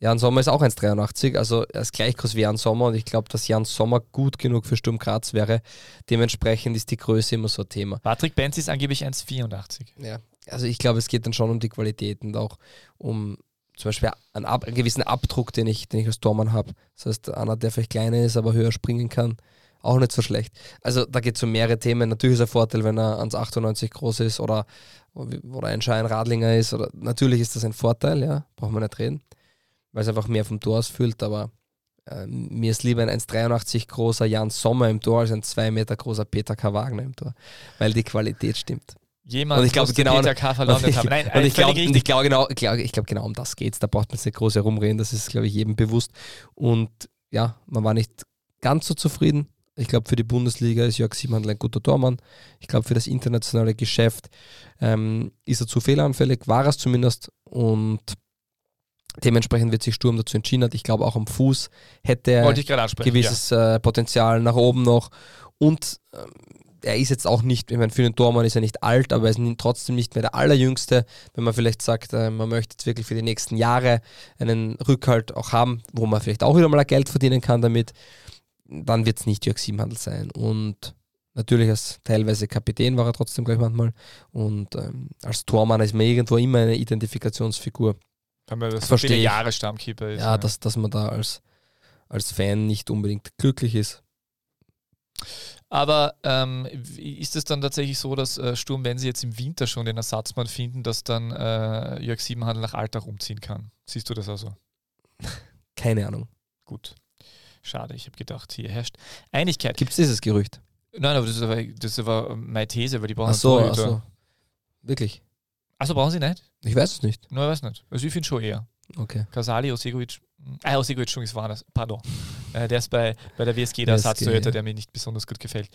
Jan Sommer ist auch 1,83. Also er ist gleich groß wie Jan Sommer. Und ich glaube, dass Jan Sommer gut genug für Sturm Graz wäre. Dementsprechend ist die Größe immer so ein Thema. Patrick Benz ist angeblich 1,84. Ja, also ich glaube, es geht dann schon um die Qualität und auch um zum Beispiel einen, einen gewissen Abdruck, den ich, den ich als Tormann habe. Das heißt, einer, der vielleicht kleiner ist, aber höher springen kann, auch nicht so schlecht. Also da geht es um mehrere Themen. Natürlich ist ein Vorteil, wenn er 1,98 groß ist oder, oder ein Schein Radlinger ist. Oder, natürlich ist das ein Vorteil, ja, brauchen wir nicht reden, weil es einfach mehr vom Tor ausfüllt, aber äh, mir ist lieber ein 1,83 großer Jan Sommer im Tor als ein 2 Meter großer Peter K. Wagner im Tor, weil die Qualität stimmt. Jemand Und ich glaub, muss genau- Peter K. Und ich. Nein, und ich glaube glaub genau, glaub, ich glaub, genau um das geht's. Da braucht man jetzt nicht groß herumreden, das ist, glaube ich, jedem bewusst. Und ja, man war nicht ganz so zufrieden. Ich glaube, für die Bundesliga ist Jörg Siebenhandel ein guter Tormann. Ich glaube, für das internationale Geschäft ähm, ist er zu fehleranfällig, war es zumindest. Und dementsprechend wird sich Sturm dazu entschieden. Hat. Ich glaube, auch am Fuß hätte er gewisses äh, Potenzial nach oben noch. Und ähm, er ist jetzt auch nicht, ich meine, für den Tormann ist er nicht alt, aber er ist trotzdem nicht mehr der Allerjüngste. Wenn man vielleicht sagt, äh, man möchte jetzt wirklich für die nächsten Jahre einen Rückhalt auch haben, wo man vielleicht auch wieder mal Geld verdienen kann damit, dann wird es nicht Jörg Siebenhandel sein. Und natürlich als teilweise Kapitän war er trotzdem gleich manchmal. Und ähm, als Tormann ist man irgendwo immer eine Identifikationsfigur. Haben wir das so viele. Jahre Stammkeeper ist. Ja, dass, dass man da als, als Fan nicht unbedingt glücklich ist. Aber ähm, ist es dann tatsächlich so, dass äh, Sturm, wenn sie jetzt im Winter schon den Ersatzmann finden, dass dann äh, Jörg Siebenhandel nach Alltag umziehen kann? Siehst du das also? Keine Ahnung. Gut. Schade, ich habe gedacht, hier herrscht Einigkeit. Gibt es dieses Gerücht? Nein, aber das ist aber, das ist aber meine These, weil die brauchen Ach so, ach so. Wirklich? Achso, brauchen sie nicht? Ich weiß es nicht. Nein, ich weiß nicht. Also ich finde schon eher. Okay. Kasali, Osegovic. Ah, Osegovic, schon ist woanders. Pardon. Äh, der ist bei, bei der WSG der WSG, Ersatztorhüter, ja. der mir nicht besonders gut gefällt.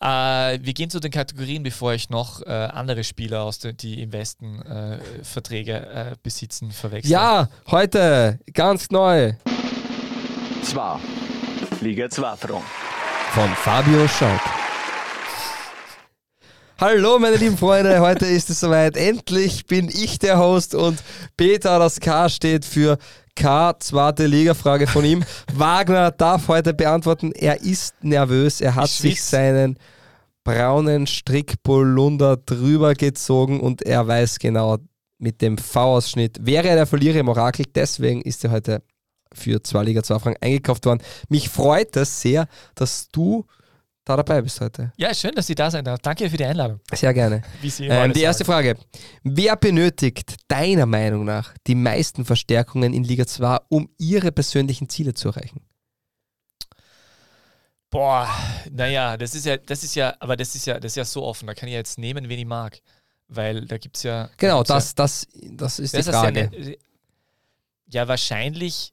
Äh, wir gehen zu den Kategorien, bevor ich noch äh, andere Spieler, aus der, die im Westen äh, Verträge äh, besitzen, verwechsel. Ja, heute ganz neu Zwar Liga 2 Front. von Fabio Schaub. Hallo meine lieben Freunde, heute ist es soweit. Endlich bin ich der Host und Peter, das K steht für K, zweite Liga-Frage von ihm. Wagner darf heute beantworten. Er ist nervös. Er hat Ich sich schwitz. seinen braunen Strickpolunder drüber gezogen und er weiß genau, mit dem V-Ausschnitt. Wäre er der Verlierer im Orakel, deswegen ist er heute für zwei Liga 2 Fragen eingekauft worden. Mich freut es sehr, dass du da dabei bist heute. Ja, schön, dass Sie da sein darf. Danke für die Einladung. Sehr gerne. Ähm, die erste. Frage. Wer benötigt deiner Meinung nach die meisten Verstärkungen in Liga 2, um ihre persönlichen Ziele zu erreichen? Boah, naja, das ist ja, das ist ja, aber das ist ja, das ist ja so offen. Da kann ich ja jetzt nehmen, wen ich mag. Weil da gibt es ja. Genau, das, das, das ist ja, die das ist ja, Frage. eine, ja, wahrscheinlich.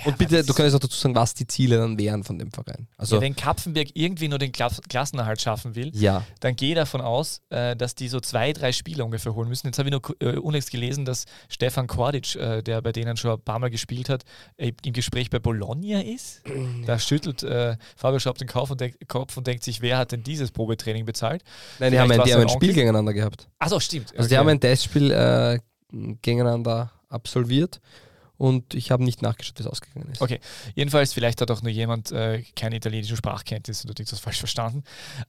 Ja, Und bitte, du könntest auch dazu sagen, was die Ziele dann wären von dem Verein. Also, ja, wenn Kapfenberg irgendwie nur den Kla Klassenerhalt schaffen will, ja. dann gehe ich davon aus, äh, dass die so zwei, drei Spieler ungefähr holen müssen. Jetzt habe ich nur äh, unlängst gelesen, dass Stefan Kordic, äh, der bei denen schon ein paar Mal gespielt hat, im Gespräch bei Bologna ist. Da schüttelt äh, Fabio Schaub den Kopf und, denk, Kopf und denkt sich, wer hat denn dieses Probetraining bezahlt? Nein, die haben, ein, die haben ein Spiel gegeneinander gehabt. Achso, stimmt. Also die haben ein Testspiel äh, gegeneinander absolviert und ich habe nicht nachgeschaut, wie es ausgegangen ist. Okay. Jedenfalls, vielleicht hat auch nur jemand äh, keine italienische Sprachkenntnis oder das falsch verstanden.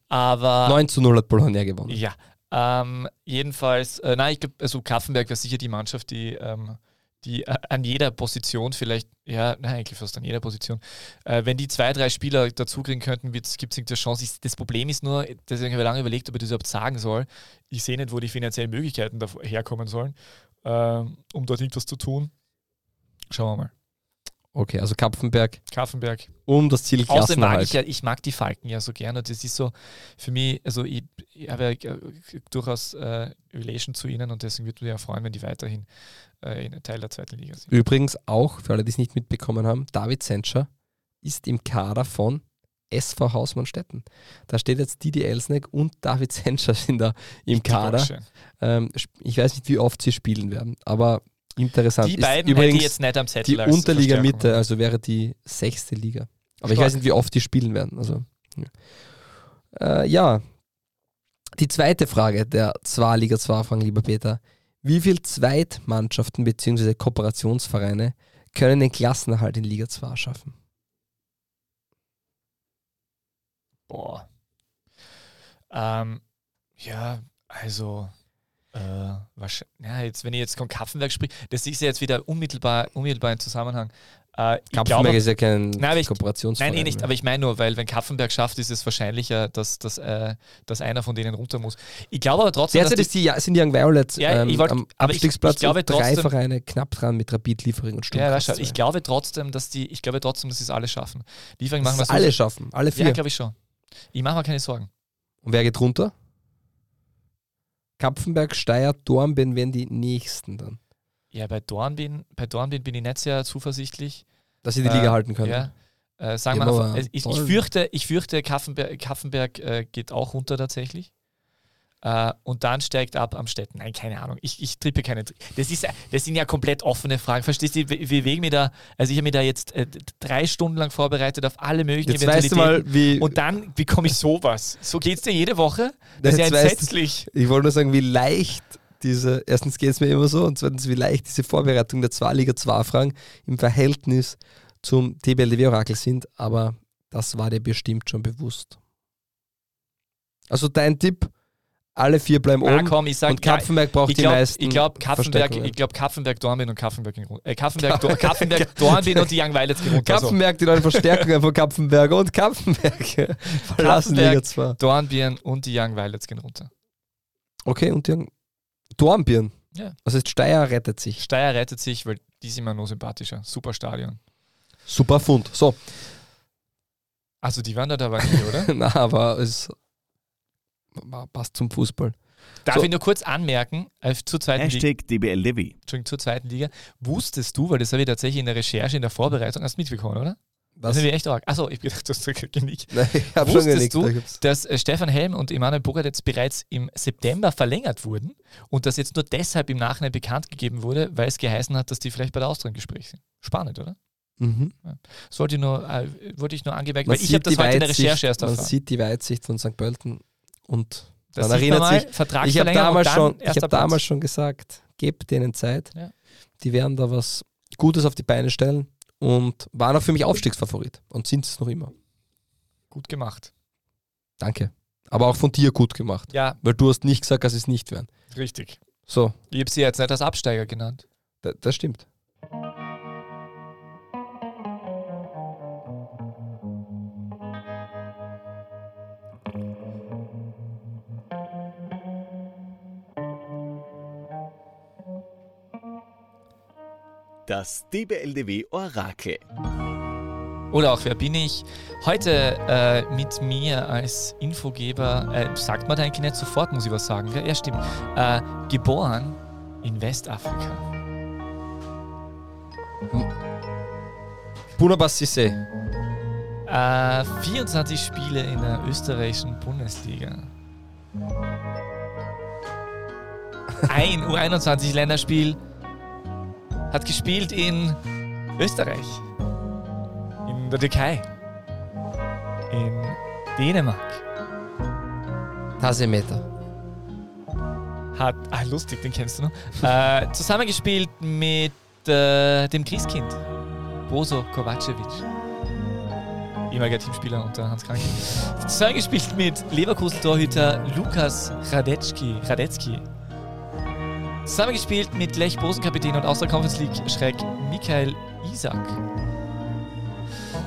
Aber 9 zu 0 hat Bologna gewonnen. Ja, ähm, jedenfalls, äh, nein, ich glaube, also Kaffenberg war sicher die Mannschaft, die, ähm, die äh, an jeder Position vielleicht, ja, nein, eigentlich fast an jeder Position, äh, wenn die zwei, drei Spieler dazukriegen könnten, gibt es eine Chance. Ich, das Problem ist nur, deswegen habe ich lange überlegt, ob ich das überhaupt sagen soll. Ich sehe nicht, wo die finanziellen Möglichkeiten herkommen sollen, ähm, um dort irgendwas zu tun. Schauen wir mal. Okay, also Kapfenberg Kaffenberg. um das Ziel Außerdem mag Klassenerhalt. ich ja, ich mag die Falken ja so gerne und das ist so für mich, also ich, ich habe ja äh, durchaus äh, Relation zu ihnen und deswegen würde mich ja freuen, wenn die weiterhin äh, Teil der zweiten Liga sind. Übrigens auch, für alle, die es nicht mitbekommen haben, David Senscher ist im Kader von SV Hausmannstetten. Da steht jetzt Didi Elsneck und David Senscher sind da im Kader. Ähm, ich weiß nicht, wie oft sie spielen werden, aber interessant. Die beiden hätte übrigens ich jetzt nicht am Zettel die Unterliga Mitte, also wäre die sechste Liga. Aber ich Stark. weiß nicht, wie oft die spielen werden. Also, ja. Äh, ja. Die zweite Frage der zwei Liga 2 Fragen, lieber Peter. Wie viele Zweitmannschaften bzw. Kooperationsvereine können den Klassenerhalt in Liga 2 schaffen? Boah. Ähm, ja, also, äh, wahrscheinlich, ja, jetzt, wenn ich jetzt von Kaffenberg spreche, das ist ja jetzt wieder unmittelbar, unmittelbar im Zusammenhang. Äh, Kapfenberg glaube, ist ja kein Nein, Kooperationsverein. Nein, eh nicht, aber ich meine nur, weil wenn Kaffenberg schafft, ist es wahrscheinlicher, dass, dass, äh, dass einer von denen runter muss. Ich glaube aber trotzdem, Derzeit dass ist die, sind die Young Violets Ja, ähm, ich wollt- am aber ich- Abstiegsplatz ich glaube und drei trotzdem- Vereine knapp dran mit Rapid, Liefering und Sturm. ja, schau, ich glaube trotzdem, dass die, ich glaube trotzdem, dass sie es alle schaffen. Liefering machen wir so. alle schaffen, alle vier. Ja, glaube ich schon. Ich mache mir keine Sorgen. Und wer geht runter? Kapfenberg, Steyr, Dornbirn wären die nächsten dann. Ja, bei Dornbin, bei Dornbin bin ich nicht sehr zuversichtlich. Dass sie die Äh, Liga halten können. Ja. Äh, sagen wir ich, ich, fürchte, ich fürchte, Kaffenberg, Kaffenberg äh, geht auch runter tatsächlich. Äh, und dann steigt ab am Städten. Nein, keine Ahnung. Ich, ich trippe keine. Das, ist, das sind ja komplett offene Fragen. Verstehst du? Wir wir wegen mir da. Also, ich habe mich da jetzt äh, drei Stunden lang vorbereitet auf alle möglichen Jetzt weißt du mal, wie. Und dann bekomme ich sowas. So geht es dir jede Woche. Das ist ja Jetzt weißt entsetzlich. ich wollte nur sagen, wie leicht diese, erstens geht es mir immer so und zweitens, wie leicht diese Vorbereitung der Zwei-Liga 2-Fragen im Verhältnis zum TBLDW-Orakel sind, aber das war dir bestimmt schon bewusst. Also dein Tipp, alle vier bleiben Ah, oben komm, ich sag, und Kapfenberg braucht ich die glaube, meisten ich glaub, Kaffenberg, Verstärkungen. ich glaub, Kaffenberg, Dornbin und Kaffenberg, gehen runter. äh, Kaffenberg, Dor Kaffenberg, Dornbin und die Young Violets gehen runter. So. Kapfenberg, die neuen Verstärkungen von Kapfenberg und Kapfenberg verlassen Kapfenberg. Liga 2. Dornbirn und die Young Violets gehen runter. Okay, und die Dornbirn. Ja. Das heißt, Steyr rettet sich. Steyr rettet sich, weil die sind mir nur sympathischer. Super Stadion. Super Fund. So, Also die waren da nie, oder? na, aber es war- passt zum Fußball. Darf So. ich nur kurz anmerken, äh, zur zweiten, Liga, Hashtag DBLDevi. Entschuldigung, zur zweiten Liga, wusstest du, weil das habe ich tatsächlich in der Recherche, in der Vorbereitung, hast du mitbekommen, oder? Was? Das habe ich echt arg. Achso, ich hab gedacht, du hast genickt. Nein, ich habe schon Wusstest genickt. du, dass äh, Stefan Helm und Emanuel Bogadetz bereits im September verlängert wurden und das jetzt nur deshalb im Nachhinein bekannt gegeben wurde, weil es geheißen hat, dass die vielleicht bei der Austria im Gespräch sind. Spannend, oder? Mhm. Ich nur, äh, wollte ich nur angemerkt, Man weil ich habe das heute in der Recherche erst Man erfahren. sieht die Weitsicht von St. Pölten und Das man erinnert mal, Vertrag ich habe damals, dann schon, ich hab damals schon gesagt, gebt denen Zeit. Ja. Die werden da was Gutes auf die Beine stellen und waren auch für mich Aufstiegsfavorit und sind es noch immer. Gut gemacht. Danke. Aber auch von dir gut gemacht. Ja, Weil du hast nicht gesagt, dass sie es nicht wären. richtig. So, Ich habe sie jetzt nicht als Absteiger genannt. da, das stimmt. Das DBLDW Orakel. Oder auch wer bin ich? Heute äh, mit mir als Infogeber, äh, sagt man da eigentlich nicht sofort, muss ich was sagen. Ja, stimmt. Äh, geboren in Westafrika. Bunabas Sissé. Äh, 24 Spiele in der österreichischen Bundesliga. Ein U21-Länderspiel hat gespielt in Österreich, in der Türkei, in Dänemark. Tasemeter. Hat, ah, lustig, den kennst du noch. Äh, zusammengespielt mit äh, dem Christkind, Bozo Kovacevic. Ehemaliger Teamspieler unter Hans Kranke. Zusammengespielt mit Leverkusen-Torhüter Lukas Radetzky. Radetzky. Zusammengespielt mit Lech Bosen-Kapitän und aus der Conference League-Schreck Michael Isak.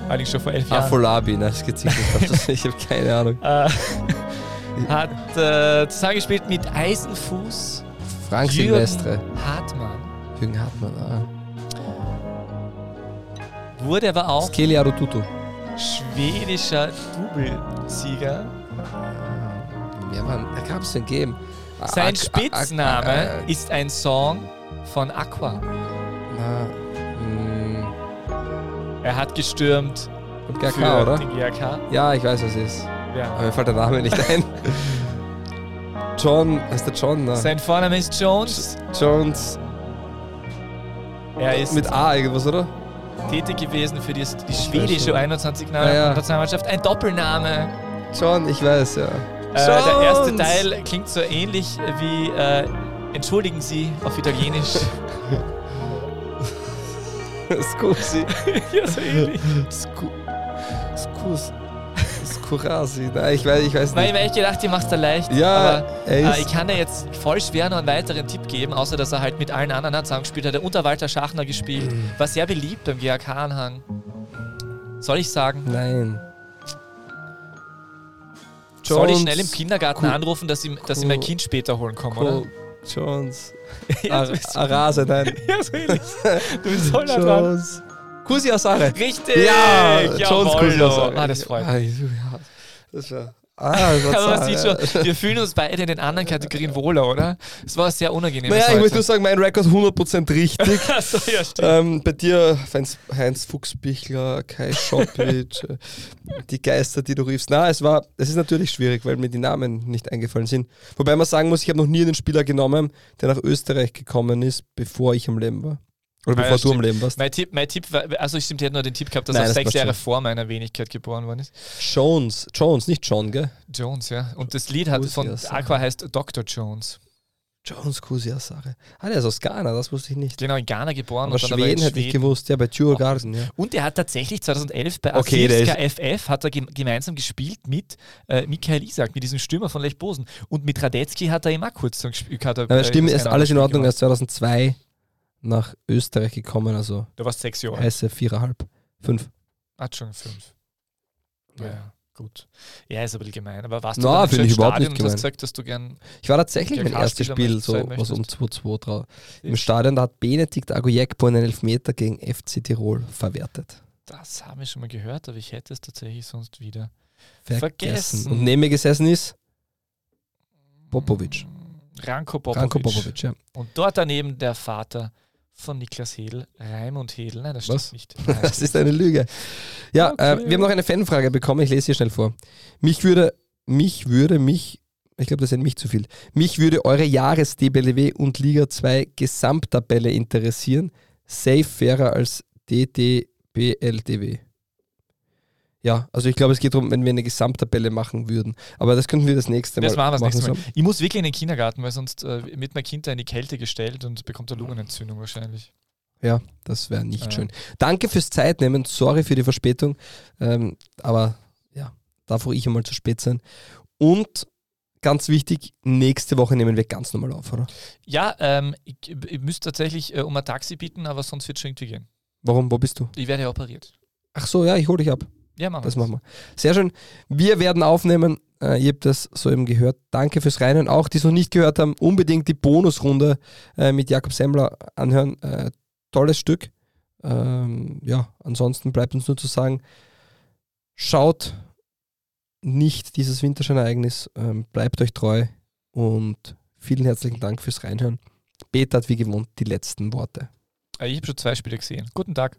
Allerdings schon vor elf Jahren. Afolabi, ne? Das sicher nicht. Ich habe keine Ahnung. Äh, hat äh, zusammengespielt mit Eisenfuß Frank Jürgen Silvestre. Hartmann. Jürgen Hartmann. Ah. Wurde aber auch Skeli Arututu. schwedischer Doublesieger. Wer war Da gab es denn gegeben? Sein Spitzname Ak- Ak- ist ein Song von Aqua. Na, hm, Er hat gestürmt und GK, für oder? den GRK. Ja, ich weiß, was es ist. Ja. Aber mir fällt der Name nicht ein. John, heißt der John? Ne? Sein Vorname ist Jones. Jones Er ist mit A irgendwas, oder? tätig gewesen für die, die schwedische schon. U21-Nationalmannschaft. Ein Doppelname. John, ich weiß, ja. Äh, der erste! Teil klingt so ähnlich wie äh, Entschuldigen Sie auf Italienisch. Scusi. ja, so ähnlich. Scu Scus. Scurasi. Nein, ich weiß, ich weiß ich nicht. mir echt gedacht, ihr macht da leicht. Ja, aber er äh, ich kann dir jetzt voll schwer noch einen weiteren Tipp geben, außer dass er halt mit allen anderen hat zusammengespielt hat. Er unter Walter Schachner gespielt. Mhm. War sehr beliebt beim GAK-Anhang. Soll ich sagen? Nein. Soll ich Jones, schnell im Kindergarten Cool. anrufen, dass ich, dass ich mein Kind später holen komme, Co oder? Jones. Ja, Arase, nein. ja, so ähnlich. Du bist voll nah dran. Jones. Kusi Asare. Richtig! Ja, Jones. Kusi Asare. Ah, das freut mich. Ah, ja, das war. Ah, Aber man sieht schon, wir fühlen uns beide in den anderen Kategorien wohler, oder? Es war sehr unangenehm. Naja, ich muss nur sagen, mein Rekord 100% richtig. Achso, ja, ähm, bei dir, Heinz, Heinz Fuchsbichler, Kai Schoppitsch, äh, die Geister, die du riefst. Na, es war, es ist natürlich schwierig, weil mir die Namen nicht eingefallen sind. Wobei man sagen muss, ich habe noch nie einen Spieler genommen, der nach Österreich gekommen ist, bevor ich am Leben war. Oder Ah, ja, bevor du am. Leben warst. Mein Tipp, mein Tipp war, also stimmt, ich hätte nur den Tipp gehabt, dass Nein, er das sechs Jahre schon. vor meiner Wenigkeit geboren worden ist. Jones, Jones, nicht John, gell? Jones, ja. Und das Lied hat von ja. Aqua heißt Dr. Jones. Jones Kusiasare. Ah, der ist aus Ghana, das wusste ich nicht. Genau, in Ghana geboren Aber und aber Schweden in hätte ich gewusst, ja, bei Djurgården, ja. Und er hat tatsächlich 2011 bei Okay, FF hat er gem gemeinsam gespielt mit äh, Michael Isak, mit diesem Stürmer von Lech Bosen. Und mit Radetzky hat er immer kurz so gespielt. Aber äh, stimmt, ist alles in Ordnung, er ist 2002 nach Österreich gekommen, also. Du warst sechs Jahre. heiße viereinhalb, fünf. Hat schon fünf. Ja, ja, gut. Ja, ist ein bisschen gemein. Aber warst du im finde ich überhaupt Stadion nicht gemein. gesagt, dass du gern Ich war tatsächlich mein erstes Spiel, so was um möchtest. 2-2 drauf. Im Stadion, da hat Benedikt Agujekpo einen Elfmeter gegen FC Tirol verwertet. Das haben wir schon mal gehört, aber ich hätte es tatsächlich sonst wieder Vergessen. Vergessen. Und neben mir gesessen ist Popovic. Ranko Popovic. Ranko Popovic, ja. Und dort daneben der Vater von Niklas Hedl, Raimund Hedl. Nein, das stimmt Was? nicht. Nein, Das ist eine Lüge. Ja, Okay. äh, wir haben noch eine Fanfrage bekommen, ich lese hier schnell vor. Mich würde, mich würde, mich, ich glaube, das ist mich zu viel. Mich würde eure Jahres-DBLW und Liga 2 Gesamttabelle interessieren. Safe fairer als DDBLDW. Ja, also ich glaube, es geht darum, wenn wir eine Gesamttabelle machen würden. Aber das könnten wir das nächste Mal Das machen wir das nächste Mal. Ich muss wirklich in den Kindergarten, weil sonst äh, wird mein Kind da in die Kälte gestellt und bekommt eine Lungenentzündung wahrscheinlich. Ja, das wäre nicht Ja. schön. Danke fürs Zeitnehmen. Sorry für die Verspätung. Ähm, aber ja, darf auch ich einmal zu spät sein. Und ganz wichtig, nächste Woche nehmen wir ganz normal auf, oder? Ja, ähm, ich, ich müsste tatsächlich äh, um ein Taxi bitten, aber sonst wird es schon irgendwie gehen. Warum? Wo bist du? Ich werde ja operiert. Ach so, ja, ich hole dich ab. Ja, machen wir. Das machen wir. Sehr schön. Wir werden aufnehmen. Äh, ihr habt das soeben gehört. Danke fürs Reinen. Auch die es noch nicht gehört haben, unbedingt die Bonusrunde äh, mit Jakob Semmler anhören. Äh, tolles Stück. Ähm, ja, ansonsten bleibt uns nur zu sagen, schaut nicht dieses Winterschein-Ereignis, ähm, bleibt euch treu und vielen herzlichen Dank fürs Reinhören. Peter hat wie gewohnt die letzten Worte. Äh, Ich habe schon zwei Spiele gesehen. Guten Tag.